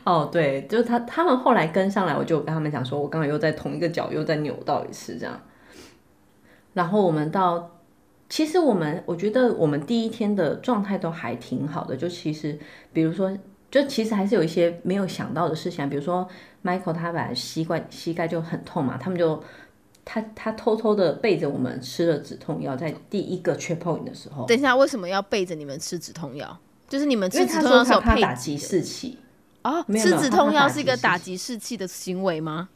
哦，对，就是他他们后来跟上来，我就跟他们讲说，我刚刚又在同一个脚又在扭到一次这样。然后我们到，其实我们我觉得我们第一天的状态都还挺好的，就其实比如说。就其实还是有一些没有想到的事情，比如说 Michael 他本来膝盖膝盖就很痛嘛，他们就他他偷偷的背着我们吃了止痛药，在第一个 checkpoint 的时候。等一下，为什么要背着你们吃止痛药？就是你们吃止痛药是有配打击士气哦，吃止痛药是一个打击士气的行为吗？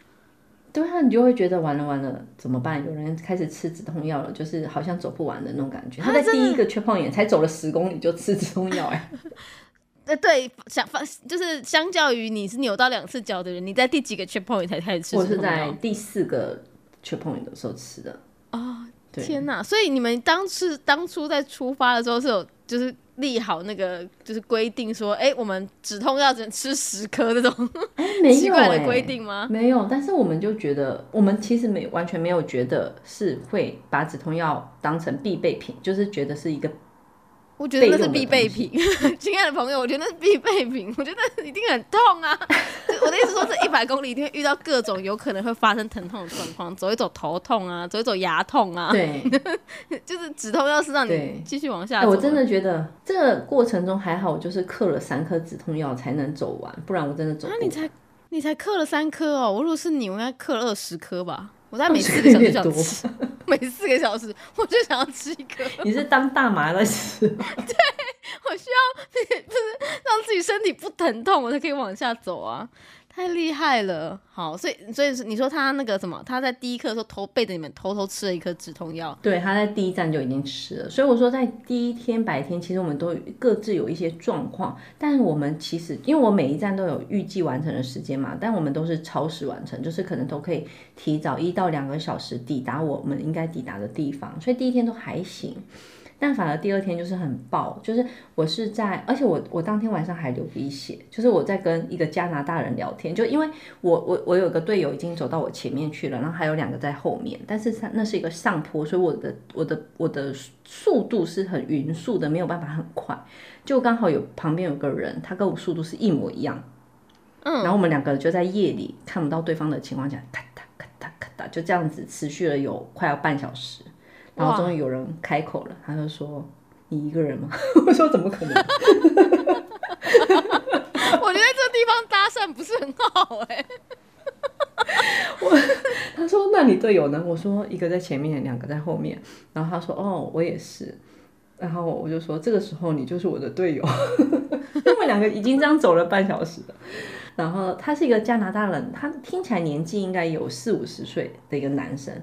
对啊，你就会觉得完了完了怎么办？有人开始吃止痛药了，就是好像走不完的那种感觉。他在第一个 checkpoint 才走了十公里就吃止痛药哎。[laughs] 呃，对，相反就是相较于你是扭到两次脚的人，你在第几个 check point 才开始吃？我是在第四个 check point 的时候吃的。哦，天哪！所以你们当时当初在出发的时候是有就是立好那个就是规定说，哎，我们止痛药只能吃十颗这种 [laughs] 奇怪的规定吗？没有，但是我们就觉得，我们其实没完全没有觉得是会把止痛药当成必备品，就是觉得是一个。我觉得那是必备品，[laughs] 亲爱的朋友，我觉得那是必备品。[laughs] 我觉得一定很痛啊！[laughs] 我的意思说，这一百公里一定会遇到各种有可能会发生疼痛的状况，走一走头痛啊，走一走牙痛啊。对，就是止痛药是让你继续往下走。我真的觉得这个过程中还好，我就是嗑了三颗止痛药才能走完，不然我真的走不。你才你才嗑了三颗哦！我如果是你，我应该嗑了二十颗吧。我在每四个小时想吃，[laughs] 每四个小时我就想要吃一颗。你是当大麻在吃？[laughs] 对，我需要 [laughs] 就是让自己身体不疼痛，我才可以往下走啊。太厉害了，好，所以所以你说他那个什么，他在第一课的时候偷背着你们偷偷吃了一颗止痛药，对，他在第一站就已经吃了。所以我说在第一天白天，其实我们都各自有一些状况，但是我们其实因为我每一站都有预计完成的时间嘛，但我们都是超时完成，就是可能都可以提早一到两个小时抵达我们应该抵达的地方，所以第一天都还行。但反而第二天就是很爆，就是我是在，而且我我当天晚上还流鼻血，就是我在跟一个加拿大人聊天，就因为我我我有个队友已经走到我前面去了，然后还有两个在后面，但是他那是一个上坡，所以我的我的我的速度是很匀速的，没有办法很快，就刚好有旁边有个人，他跟我速度是一模一样，嗯，然后我们两个就在夜里看不到对方的情况下，咔哒咔哒咔哒，就这样子持续了有快要半小时。然后终于有人开口了，他就说：“你一个人吗？” [laughs] 我说：“怎么可能？” [laughs] 我觉得这地方搭讪不是很好哎。我他说：“那你队友呢？”我说：“一个在前面，两个在后面。”然后他说：“哦，我也是。”然后我就说：“这个时候你就是我的队友。[laughs] ”他们两个已经这样走了半小时了。然后他是一个加拿大人，他听起来年纪应该有四五十岁的一个男生。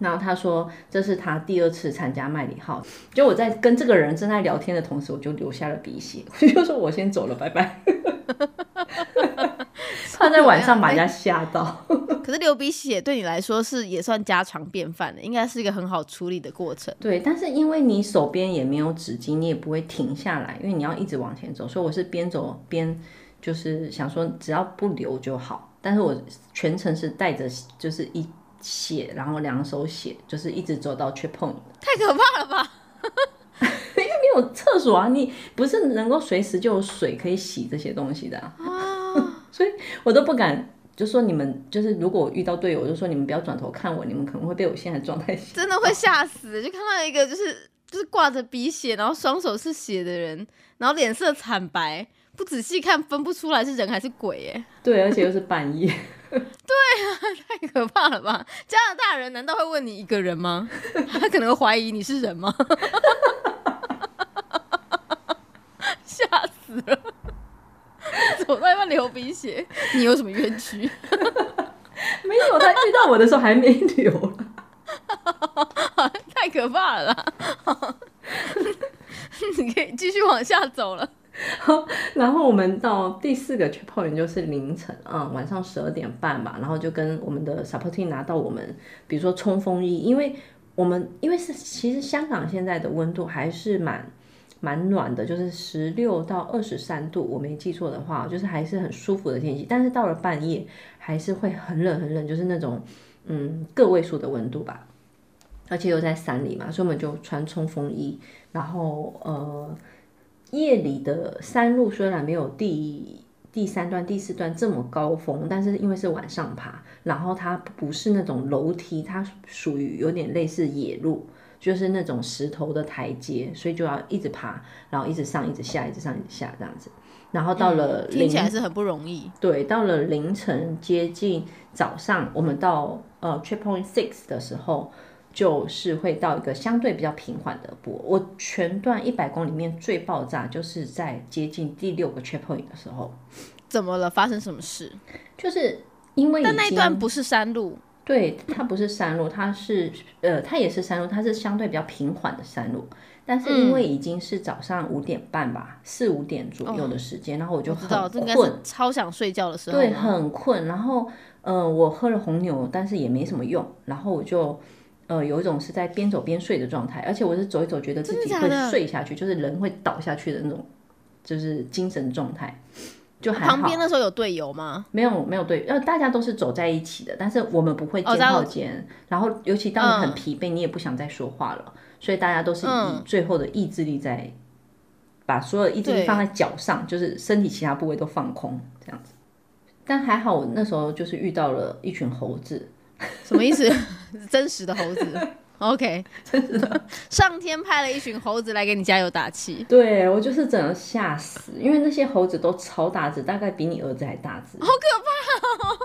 然后他说这是他第二次参加麦里号，就我在跟这个人正在聊天的同时，我就流下了鼻血，[laughs] 我就说我先走了，拜拜。[laughs] 他在晚上把人家吓到。可是流鼻血对你来说是也算家常便饭的，应该是一个很好处理的过程。对，但是因为你手边也没有纸巾，你也不会停下来，因为你要一直往前走，所以我是边走边就是想说只要不流就好。但是我全程是带着就是一血，然后两手血，就是一直走到 check point。太可怕了吧！[laughs] 因为没有厕所啊，你不是能够随时就有水可以洗这些东西的啊，[laughs] 所以我都不敢。就说你们就是如果我遇到队友，我就说你们不要转头看我，你们可能会被我现在状态真的会吓死。就看到一个就是就是挂着鼻血，然后双手是血的人，然后脸色惨白，不仔细看分不出来是人还是鬼耶。[laughs] 对，而且又是半夜。[laughs] 对啊，太可怕了吧？加拿大人难道会问你一个人吗？[laughs] 他可能会怀疑你是人吗？[laughs] 吓死了。走到一半流鼻血，你有什么冤屈？没有，他遇到我的时候还没流太可怕了。你可以继续往下走了。[laughs] 然后我们到第四个 checkpoint 就是凌晨啊，晚上十二点半吧。然后就跟我们的 supporting 拿到我们，比如说冲锋衣，因为我们因为是其实香港现在的温度还是蛮。蛮暖的，就是十六到二十三度，我没记错的话，就是还是很舒服的天气。但是到了半夜，还是会很冷很冷，就是那种嗯个位数的温度吧。而且又在山里嘛，所以我们就穿冲锋衣。然后呃，夜里的山路虽然没有第第三段、第四段这么高峰，但是因为是晚上爬，然后它不是那种楼梯，它属于有点类似野路。就是那种石头的台阶，所以就要一直爬，然后一直上，一直下，一直上，一直下这样子。然后到了听起来是很不容易。对，到了凌晨接近早上，我们到呃 trip point six 的时候，就是会到一个相对比较平缓的波。我全段一百公里面最爆炸，就是在接近第六个 checkpoint 的时候。怎么了？发生什么事？就是因为但那一段不是山路。对，它不是山路，它是呃，它也是山路，它是相对比较平缓的山路。但是因为已经是早上五点半吧，四五点左右的时间，然后我就很困，超想睡觉的时候。对，很困。然后呃，我喝了红牛，但是也没什么用。然后我就呃，有一种是在边走边睡的状态，而且我是走一走，觉得自己会睡下去，就是人会倒下去的那种，就是精神状态。就还好旁边那时候有队友吗？没有，没有队，呃，大家都是走在一起的，但是我们不会肩靠肩。然后，尤其当你很疲惫，你也不想再说话了，所以大家都是以最后的意志力在把所有意志力放在脚上，就是身体其他部位都放空这样子。但还好，我那时候就是遇到了一群猴子，[laughs] 什么意思？[laughs] 真实的猴子。OK，真的，上天派了一群猴子来给你加油打气。对我就是整个吓死，因为那些猴子都超大只，大概比你儿子还大只，好可怕。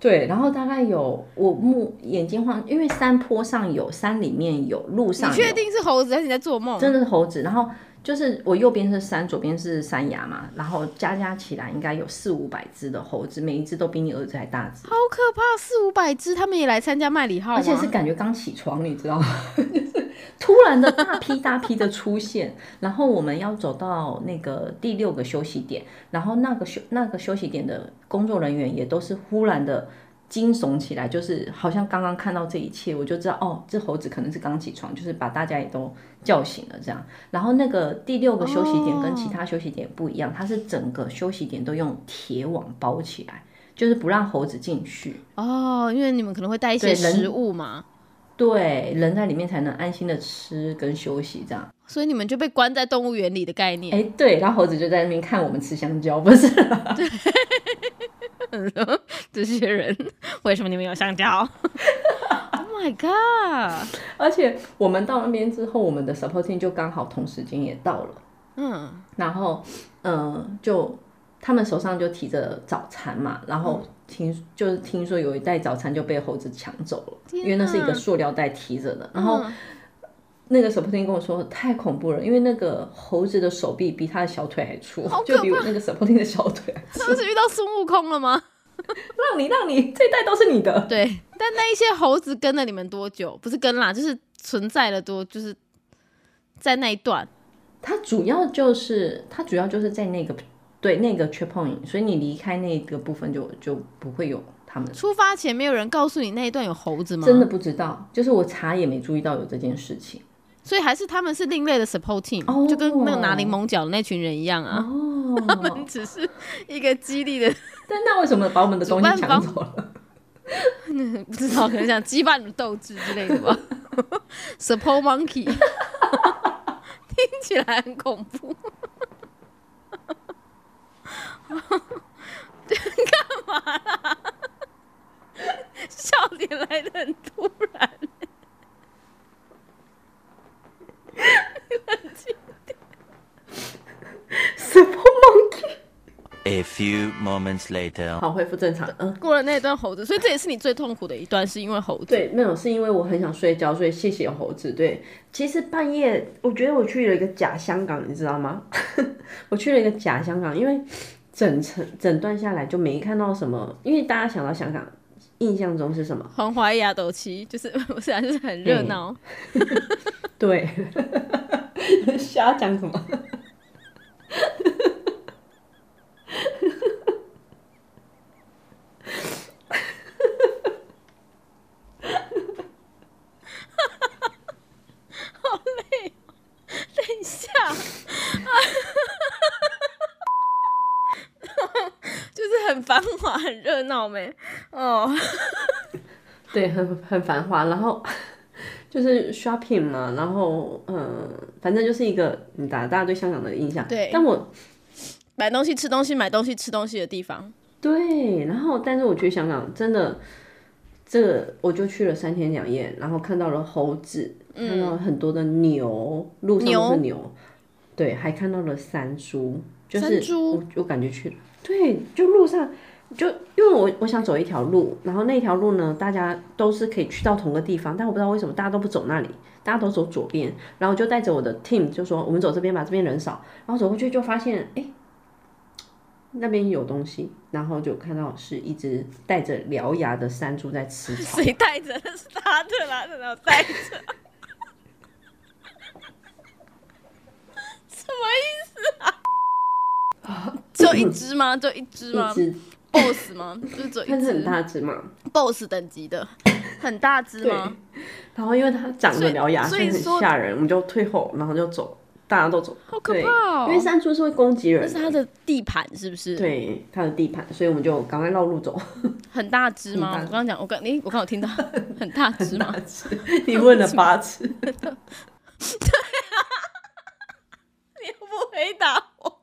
对，然后大概有我目眼睛晃，因为山坡上有，山里面有，路上。你确定是猴子还是你在做梦？真的是猴子，然后。就是我右边是山，左边是山崖嘛，然后加加起来应该有四五百只的猴子，每一只都比你儿子还大只，好可怕！四五百只，他们也来参加麦里号，而且是感觉刚起床，你知道吗？就是突然的大批大批的出现，然后我们要走到那个第六个休息点，然后那个休那个休息点的工作人员也都是忽然的。惊悚起来，就是好像刚刚看到这一切，我就知道哦，这猴子可能是刚起床，就是把大家也都叫醒了这样。然后那个第六个休息点跟其他休息点不一样，它是整个休息点都用铁网包起来，就是不让猴子进去。哦，因为你们可能会带一些食物嘛。对，人在里面才能安心的吃跟休息这样。所以你们就被关在动物园里的概念。哎，对，然后猴子就在那边看我们吃香蕉，不是？[laughs] [laughs] 这些人为什么你们有香蕉？[laughs] Oh my god！而且我们到那边之后，我们的 supporting 就刚好同时间也到了。嗯，然后嗯，就他们手上就提着早餐嘛，然后听就是听说有一袋早餐就被猴子抢走了，因为那是一个塑料袋提着的。然后那个 supporting 跟我说太恐怖了，因为那个猴子的手臂比他的小腿还粗，就比那个 supporting 的小腿。是不是遇到孙悟空了吗？让你让你这一代都是你的。对，但那一些猴子跟了你们多久？不是跟啦，就是存在了多，就是在那一段。它主要就是它主要就是在那个对那个 checkpoint，所以你离开那个部分就就不会有他们。出发前没有人告诉你那一段有猴子吗？真的不知道，就是我查也没注意到有这件事情。所以还是他们是另类的 support team，就跟那个拿柠檬角的那群人一样啊。哦，他 [laughs] 们只是一个激励的。[laughs] 但那为什么把我们的东西抢走了？[laughs] 不知道，可能想激发你的斗志之类的吧。support monkey，听起来很恐怖。干嘛啦？笑点来的很突然。冷静点。Super Monkey。A few moments later，好，恢复正常。嗯，过了那段猴子，所以这也是你最痛苦的一段，是因为猴子。对，没有，是因为我很想睡觉，所以谢谢猴子。对，其实半夜，我觉得我去了一个假香港，你知道吗？[laughs] 我去了一个假香港，因为整层整段下来就没看到什么，因为大家想到香港，印象中是什么？黄淮亚斗旗，就是 [laughs] 我想就是很热闹。[laughs] 对，瞎讲什么？[laughs] 好累，等一下，[laughs] 就是很繁华、很热闹没？哦，[laughs] 对，很很繁华，然后。就是 shopping 嘛，然后嗯，反正就是一个你打大家对香港的印象。对，但我买东西、吃东西、买东西、吃东西的地方。对，然后但是我去香港真的，这个我就去了三天两夜，然后看到了猴子，看到了很多的牛，路上都是牛，对，还看到了山猪，就是我我感觉去了，对，就路上。就因为我我想走一条路，然后那条路呢，大家都是可以去到同个地方，但我不知道为什么大家都不走那里，大家都走左边，然后就带着我的 team 就说我们走这边吧，这边人少，然后走过去就发现哎，那边有东西，然后就看到是一只带着獠牙的山猪在吃草。谁带着？那是他的啦，然后带着。什么意思啊？啊，就一只吗？就一只吗？一只。boss 吗？就是只它是很大只嘛？boss 等级的，很大只吗？然后因为它长着獠牙，所以很吓人，我们就退后，然后就走，大家都走。好可怕哦！因为山猪是会攻击人，那是它的地盘，是不是？对，它的地盘，所以我们就赶快绕路走。[laughs] 很大只吗？我刚刚讲，我刚你我刚有听到 [laughs] 很大只吗？你问了八次。对啊，你又不回答我。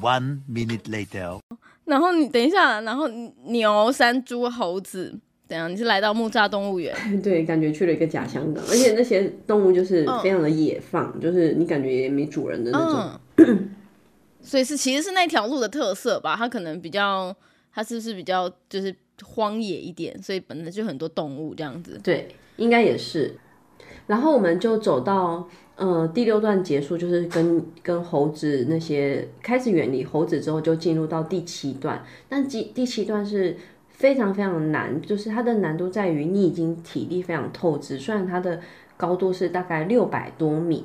One minute later. 然后你等一下，然后牛、山猪、猴子，怎样？你是来到木栅动物园？[laughs] 对，感觉去了一个假香港，而且那些动物就是非常的野放，就是你感觉也没主人的那种。[coughs] 所以是其实是那条路的特色吧？它可能比较，它是不是比较就是荒野一点？所以本来就很多动物这样子。对，应该也是。然后我们就走到。呃，第六段结束就是跟跟猴子那些开始远离猴子之后，就进入到第七段。但第第七段是非常非常难，就是它的难度在于你已经体力非常透支，虽然它的高度是大概六百多米。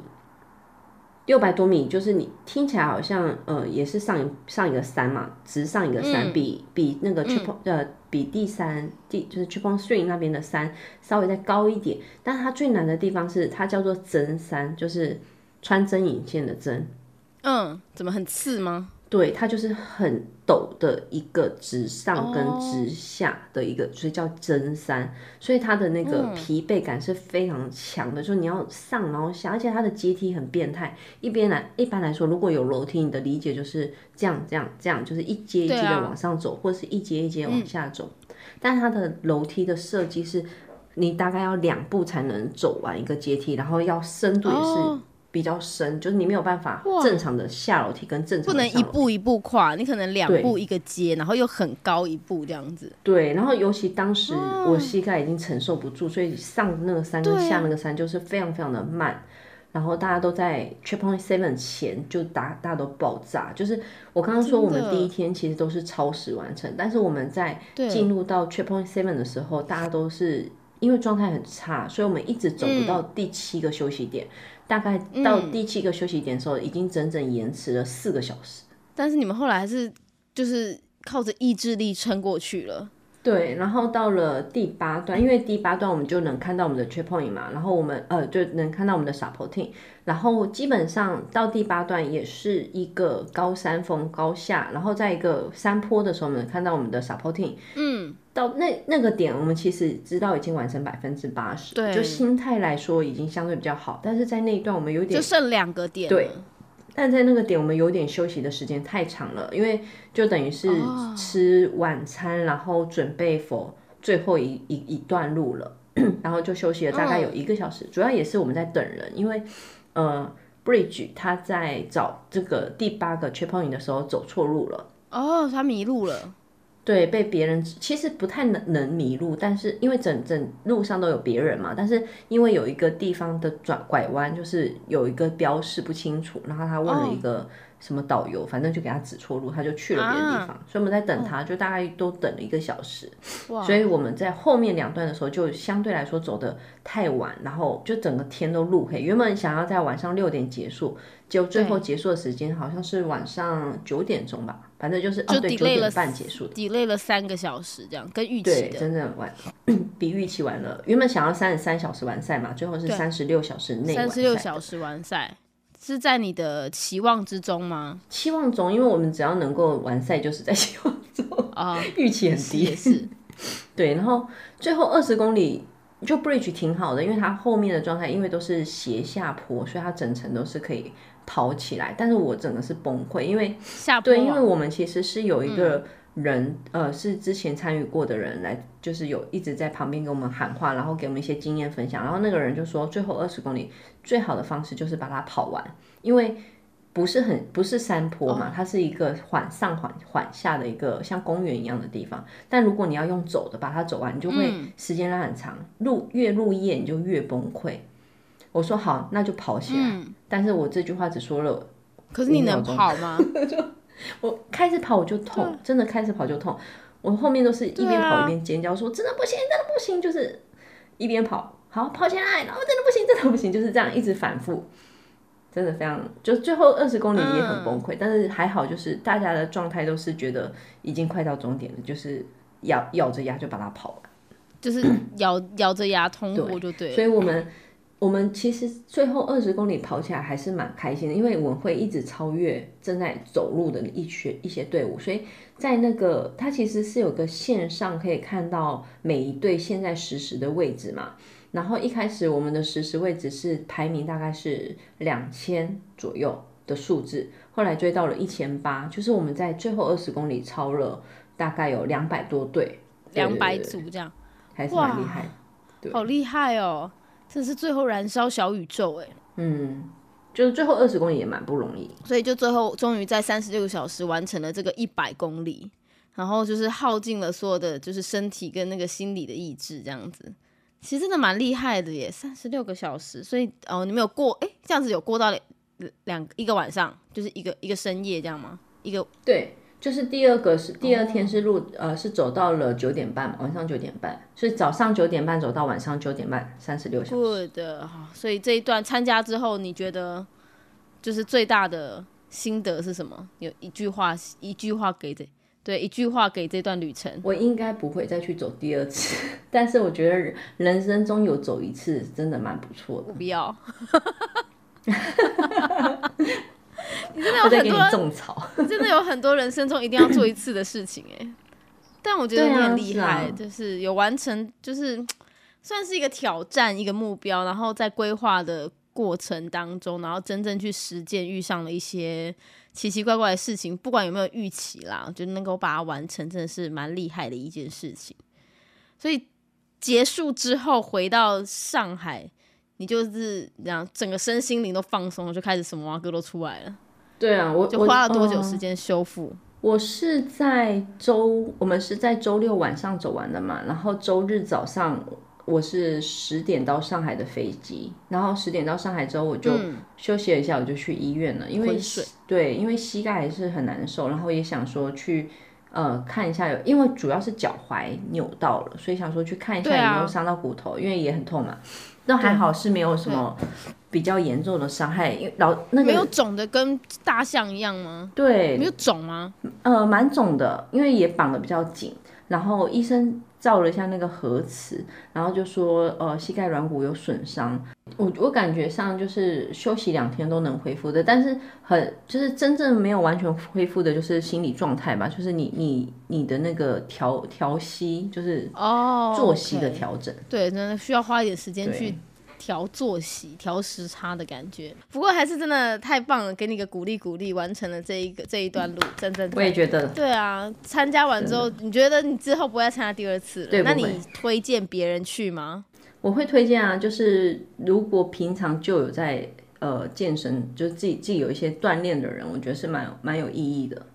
六百多米，就是你听起来好像，呃，也是上一上一个山嘛，直上一个山，比比那个 triple 呃，比第三第就是 triple three 那边的山稍微再高一点，但它最难的地方是它叫做针山，就是穿针引线的针。嗯，怎么很刺吗？对，它就是很陡的一个直上跟直下的一个，所以叫真山。所以它的那个疲惫感是非常强的，就是你要上然后下，而且它的阶梯很变态。一边来一般来说，如果有楼梯，你的理解就是这样这样这样，就是一阶一阶的往上走，或者是一阶一阶往下走。但它的楼梯的设计是，你大概要两步才能走完一个阶梯，然后要深度也是。比较深，就是你没有办法正常的下楼梯跟正常不能一步一步跨，你可能两步一个阶，然后又很高一步这样子。对，然后尤其当时我膝盖已经承受不住，所以上那个山跟下那个山就是非常非常的慢。然后大家都在 Checkpoint Seven 前就大大家都爆炸。就是我刚刚说我们第一天其实都是超时完成，但是我们在进入到 Checkpoint Seven 的时候，大家都是因为状态很差，所以我们一直走不到第七个休息点。大概到第七个休息点的时候，已经整整延迟了四个小时。但是你们后来还是就是靠着意志力撑过去了。对，然后到了第八段，因为第八段我们就能看到我们的 checkpoint 嘛，然后我们呃就能看到我们的 supporting，然后基本上到第八段也是一个高山峰高下，然后在一个山坡的时候，我们看到我们的 supporting，嗯，到那那个点，我们其实知道已经完成百分之八十，对，就心态来说已经相对比较好，但是在那一段我们有点就剩两个点，对。但在那个点，我们有点休息的时间太长了，因为就等于是吃晚餐，然后准备 for 最后一一一段路了，[coughs] 然后就休息了大概有一个小时。主要也是我们在等人，因为呃，Bridge 他在找这个第八个 checkpoint 的时候走错路了，哦，他迷路了。对，被别人其实不太能能迷路，但是因为整整路上都有别人嘛，但是因为有一个地方的转拐弯，就是有一个标示不清楚，然后他问了一个什么导游，反正就给他指错路，他就去了别的地方，所以我们在等他，就大概都等了一个小时，所以我们在后面两段的时候就相对来说走的太晚，然后就整个天都路黑，原本想要在晚上六点结束。就最后结束的时间好像是晚上九点钟吧，反正就是哦对，九点半结束，delay 了三个小时这样，跟预期。对真的晚，[coughs] 比预期晚了。原本想要三十三小时完赛嘛，最后是三十六小时内三十六小时完赛，是在你的期望之中吗？期望中，因为我们只要能够完赛，就是在期望中啊，[laughs] 预期很低也是。[laughs] 对，然后最后二十公里。就 bridge 挺好的，因为它后面的状态，因为都是斜下坡，所以它整层都是可以跑起来。但是我整个是崩溃，因为下坡对，因为我们其实是有一个人，呃，是之前参与过的人来，就是有一直在旁边给我们喊话，然后给我们一些经验分享。然后那个人就说，最后二十公里最好的方式就是把它跑完，因为。不是很不是山坡嘛，它是一个缓上缓缓下的一个像公园一样的地方。但如果你要用走的把它走完，你就会时间拉很长，路越入夜你就越崩溃。我说好，那就跑起来。但是我这句话只说了，可是你能跑吗？[laughs] [laughs] 就我开始跑我就痛，真的开始跑就痛。我后面都是一边跑一边尖叫，说真的不行，真的不行，就是一边跑，好跑起来，然后真的不行，真的不行，就是这样一直反复。真的非常，就最后二十公里也很崩溃，但是还好，就是大家的状态都是觉得已经快到终点了，就是咬咬着牙就把它跑完，就是 [coughs] 咬咬着牙通过就对。所以我们我们其实最后二十公里跑起来还是蛮开心的，因为我们会一直超越正在走路的一些一些队伍，所以在那个它其实是有个线上可以看到每一队现在实时的位置嘛。然后一开始我们的实时位置是排名大概是两千左右的数字，后来追到了一千八，就是我们在最后二十公里超了大概有两百多队，两百组这样，还是蛮厉害，好厉害哦！这是最后燃烧小宇宙哎，嗯，就是最后二十公里也蛮不容易，所以就最后终于在三十六个小时完成了这个一百公里，然后就是耗尽了所有的就是身体跟那个心理的意志这样子。其实真的蛮厉害的耶，三十六个小时，所以哦，你们有过哎，这样子有过到两两一个晚上，就是一个一个深夜这样吗？一个对，就是第二个是第二天是路呃是走到了九点半，晚上九点半，所以早上九点半走到晚上九点半，三十六小时。的，所以这一段参加之后，你觉得就是最大的心得是什么？有一句话，一句话给这。对，一句话给这段旅程，我应该不会再去走第二次，[laughs] 但是我觉得人生中有走一次真的蛮不错的。不要，[laughs] 你真的有很多种草，真的有很多人生中一定要做一次的事情哎。但我觉得你很厉害，就是有完成，就是算是一个挑战，一个目标，然后在规划的过程当中，然后真正去实践，遇上了一些。奇奇怪怪的事情，不管有没有预期啦，就能够把它完成，真的是蛮厉害的一件事情。所以结束之后回到上海，你就是这样，整个身心灵都放松了，就开始什么歌都出来了。对啊，我就花了多久时间修复？我是在周，我们是在周六晚上走完的嘛，然后周日早上我是十点到上海的飞机，然后十点到上海之后我就休息了一下，我就去医院了，因为对，因为膝盖还是很难受，然后也想说去呃看一下，有因为主要是脚踝扭到了，所以想说去看一下有没有伤到骨头，因为也很痛嘛。那还好是没有什么比较严重的伤害，因为老那个没有肿的跟大象一样吗？对，没有肿吗？呃，蛮肿的，因为也绑的比较紧，然后医生。照了一下那个核磁，然后就说呃膝盖软骨有损伤，我我感觉上就是休息两天都能恢复的，但是很就是真正没有完全恢复的就是心理状态吧，就是你你你的那个调调息就是哦作息的调整，对，真的需要花一点时间去。调作息、调时差的感觉，不过还是真的太棒了，给你个鼓励鼓励，完成了这一个这一段路，真正我也觉得，对啊，参加完之后，你觉得你之后不会再参加第二次了？那你推荐别人去吗？我会推荐啊，就是如果平常就有在呃健身，就是自己自己有一些锻炼的人，我觉得是蛮蛮有意义的。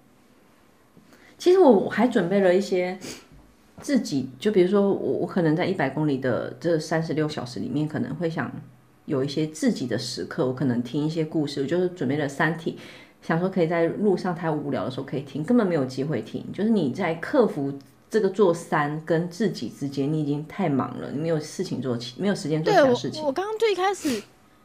其实我我还准备了一些。自己就比如说我，我可能在一百公里的这三十六小时里面，可能会想有一些自己的时刻，我可能听一些故事。我就是准备了三体，想说可以在路上太无聊的时候可以听，根本没有机会听。就是你在克服这个座山跟自己之间，你已经太忙了，你没有事情做，没有时间做其他事情。我刚刚最开始。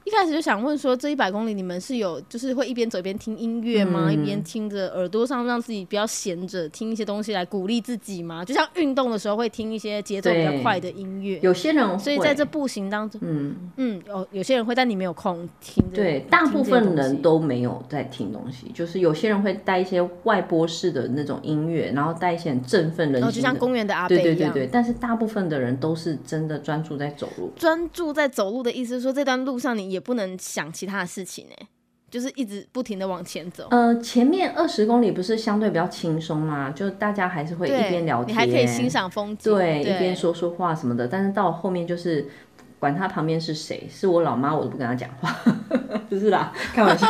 一开始就想问说，这一百公里你们是有就是会一边走一边听音乐吗？一边听着耳朵上让自己不要闲着，听一些东西来鼓励自己吗？就像运动的时候会听一些节奏比较快的音乐。有些人，所以在这步行当中，嗯嗯，有有些人会，但你没有空听。对，大部分人都没有在听东西，就是有些人会带一些外播式的那种音乐，然后带一些很振奋人心，就像公园的阿贝一样。对对对对，但是大部分的人都是真的专注在走路。专注在走路的意思是说，这段路上你。也不能想其他的事情哎，就是一直不停的往前走。呃，前面二十公里不是相对比较轻松吗？就大家还是会一边聊天，你还可以欣赏风景，对，一边说说话什么的。但是到后面就是，管他旁边是谁，是我老妈，我都不跟他讲话，[laughs] 不是啦，[laughs] 开玩笑。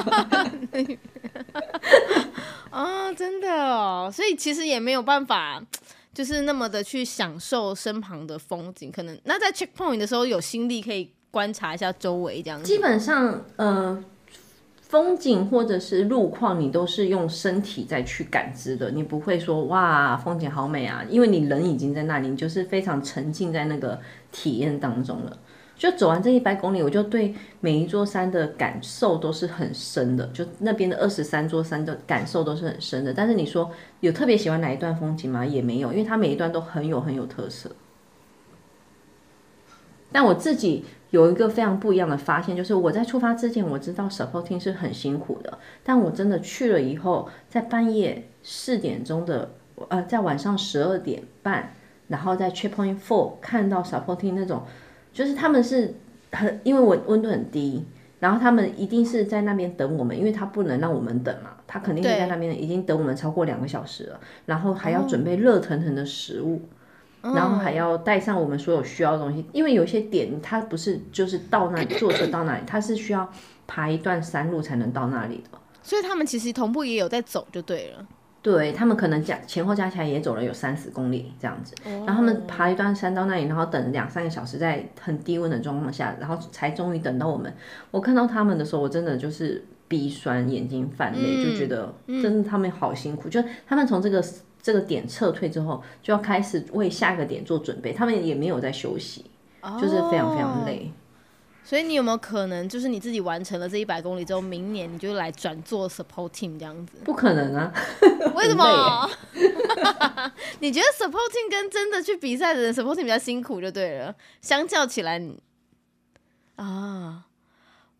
啊，[laughs] 真的哦，所以其实也没有办法，就是那么的去享受身旁的风景。可能那在 checkpoint 的时候有心力可以。观察一下周围，这样基本上，呃，风景或者是路况，你都是用身体在去感知的，你不会说哇，风景好美啊，因为你人已经在那里，你就是非常沉浸在那个体验当中了。就走完这一百公里，我就对每一座山的感受都是很深的，就那边的二十三座山的感受都是很深的。但是你说有特别喜欢哪一段风景吗？也没有，因为它每一段都很有很有特色。但我自己。有一个非常不一样的发现，就是我在出发之前我知道 supporting 是很辛苦的，但我真的去了以后，在半夜四点钟的，呃，在晚上十二点半，然后在 checkpoint four 看到 supporting 那种，就是他们是很，因为我温度很低，然后他们一定是在那边等我们，因为他不能让我们等嘛，他肯定是在那边已经等我们超过两个小时了，然后还要准备热腾腾的食物。然后还要带上我们所有需要的东西，因为有些点它不是就是到那里坐车到那里，它是需要爬一段山路才能到那里的。所以他们其实同步也有在走就对了。对他们可能加前后加起来也走了有三十公里这样子，然后他们爬一段山到那里，然后等两三个小时在很低温的状况下，然后才终于等到我们。我看到他们的时候，我真的就是鼻酸，眼睛泛泪，就觉得真的他们好辛苦，就他们从这个。这个点撤退之后，就要开始为下一个点做准备。他们也没有在休息，就是非常非常累。所以你有没有可能，就是你自己完成了这一百公里之后，明年你就来转做 support team 这样子？不可能啊！[laughs] 为什么？[laughs] [laughs] 你觉得 support team 跟真的去比赛的人 support team 比较辛苦就对了。相较起来，你啊，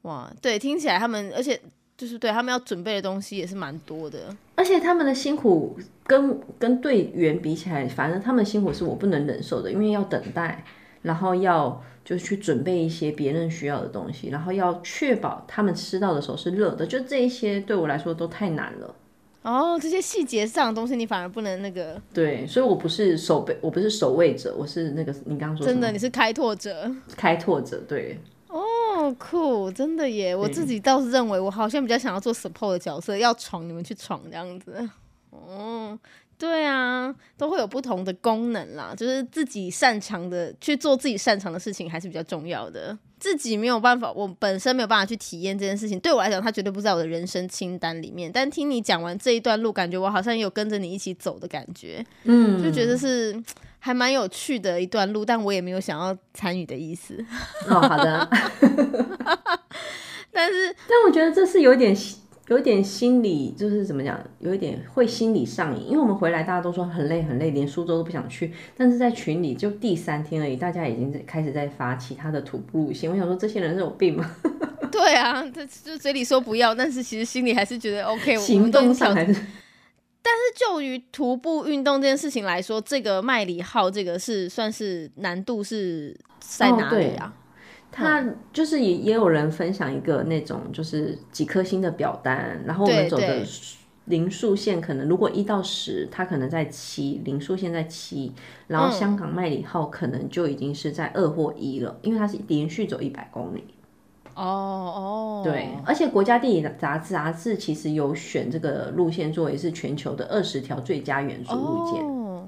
哇，对，听起来他们，而且。就是对他们要准备的东西也是蛮多的，而且他们的辛苦跟跟队员比起来，反正他们辛苦是我不能忍受的，因为要等待，然后要就是去准备一些别人需要的东西，然后要确保他们吃到的时候是热的，就这一些对我来说都太难了。哦，这些细节上的东西你反而不能那个。对，所以我不是守备，我不是守卫者，我是那个你刚刚说真的，你是开拓者，[laughs] 开拓者，对。哦，酷，真的耶！我自己倒是认为，我好像比较想要做 support 的角色，要闯你们去闯这样子。哦，对啊，都会有不同的功能啦，就是自己擅长的去做自己擅长的事情还是比较重要的。自己没有办法，我本身没有办法去体验这件事情，对我来讲，它绝对不在我的人生清单里面。但听你讲完这一段路，感觉我好像有跟着你一起走的感觉，嗯，就觉得是还蛮有趣的一段路，但我也没有想要参与的意思。哦，好的。[laughs] 但是，但我觉得这是有点。有点心理，就是怎么讲，有一点会心理上瘾。因为我们回来，大家都说很累很累，连苏州都不想去。但是在群里，就第三天而已，大家已经开始在发其他的徒步路线。我想说，这些人是有病吗？[laughs] 对啊，他就嘴里说不要，但是其实心里还是觉得 OK。行动上还是。但是就于徒步运动这件事情来说，这个麦里号这个是算是难度是在哪里啊？他就是也也有人分享一个那种就是几颗星的表单，然后我们走的零数线可能如果一到十，它可能在七，零数线在七，然后香港麦里号可能就已经是在二或一了，因为它是连续走一百公里。哦哦，对，而且国家地理杂志杂志其实有选这个路线作为是全球的二十条最佳元素路线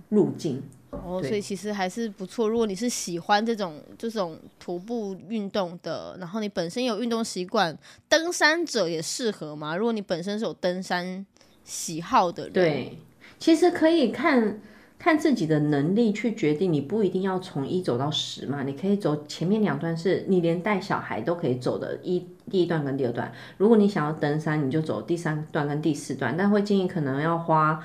路径。哦，所以其实还是不错。如果你是喜欢这种这种徒步运动的，然后你本身有运动习惯，登山者也适合嘛？如果你本身是有登山喜好的人，对，其实可以看看自己的能力去决定。你不一定要从一走到十嘛，你可以走前面两段，是你连带小孩都可以走的，一第一段跟第二段。如果你想要登山，你就走第三段跟第四段，但会建议可能要花。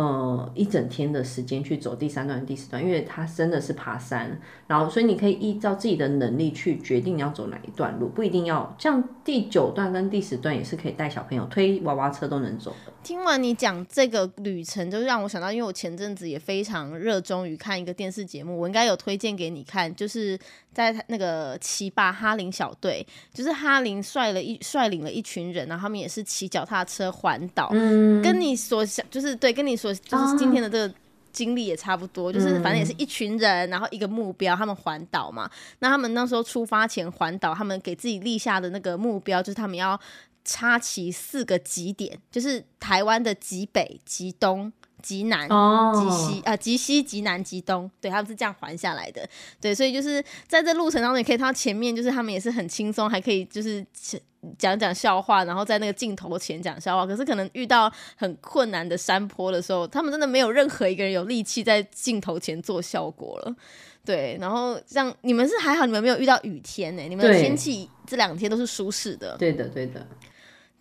呃，一整天的时间去走第三段、第四段，因为它真的是爬山，然后所以你可以依照自己的能力去决定你要走哪一段路，不一定要这样第九段跟第十段也是可以带小朋友推娃娃车都能走的。听完你讲这个旅程，就让我想到，因为我前阵子也非常热衷于看一个电视节目，我应该有推荐给你看，就是在那个骑吧哈林小队，就是哈林率了一率领了一群人，然后他们也是骑脚踏车环岛，嗯，跟你所想就是对，跟你所就是今天的这个经历也差不多，就是反正也是一群人，然后一个目标，他们环岛嘛。那他们那时候出发前环岛，他们给自己立下的那个目标，就是他们要插旗四个极点，就是台湾的极北、极东。极南、极西啊，极西、极南、极东，对，他们是这样环下来的。对，所以就是在这路程当中，你可以看到前面就是他们也是很轻松，还可以就是讲讲笑话，然后在那个镜头前讲笑话。可是可能遇到很困难的山坡的时候，他们真的没有任何一个人有力气在镜头前做效果了。对，然后像你们是还好，你们没有遇到雨天呢，你们的天气这两天都是舒适的。对的，对的，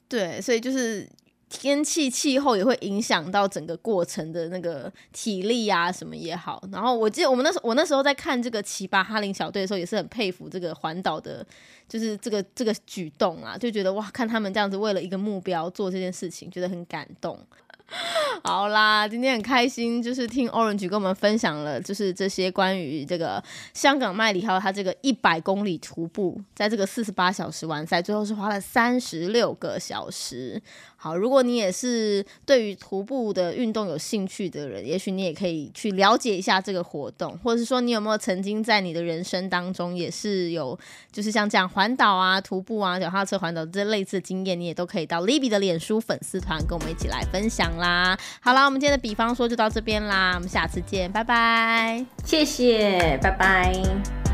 对，所以就是。天气气候也会影响到整个过程的那个体力啊，什么也好。然后我记得我们那时候，我那时候在看这个奇葩哈林小队的时候，也是很佩服这个环岛的，就是这个这个举动啊，就觉得哇，看他们这样子为了一个目标做这件事情，觉得很感动。[laughs] 好啦，今天很开心，就是听 Orange 跟我们分享了，就是这些关于这个香港麦里浩他这个一百公里徒步，在这个四十八小时完赛，最后是花了三十六个小时。好，如果你也是对于徒步的运动有兴趣的人，也许你也可以去了解一下这个活动，或者是说你有没有曾经在你的人生当中也是有，就是像这样环岛啊、徒步啊、脚踏车环岛这类似的经验，你也都可以到 Libby 的脸书粉丝团跟我们一起来分享啦。好啦，我们今天的比方说就到这边啦，我们下次见，拜拜，谢谢，拜拜。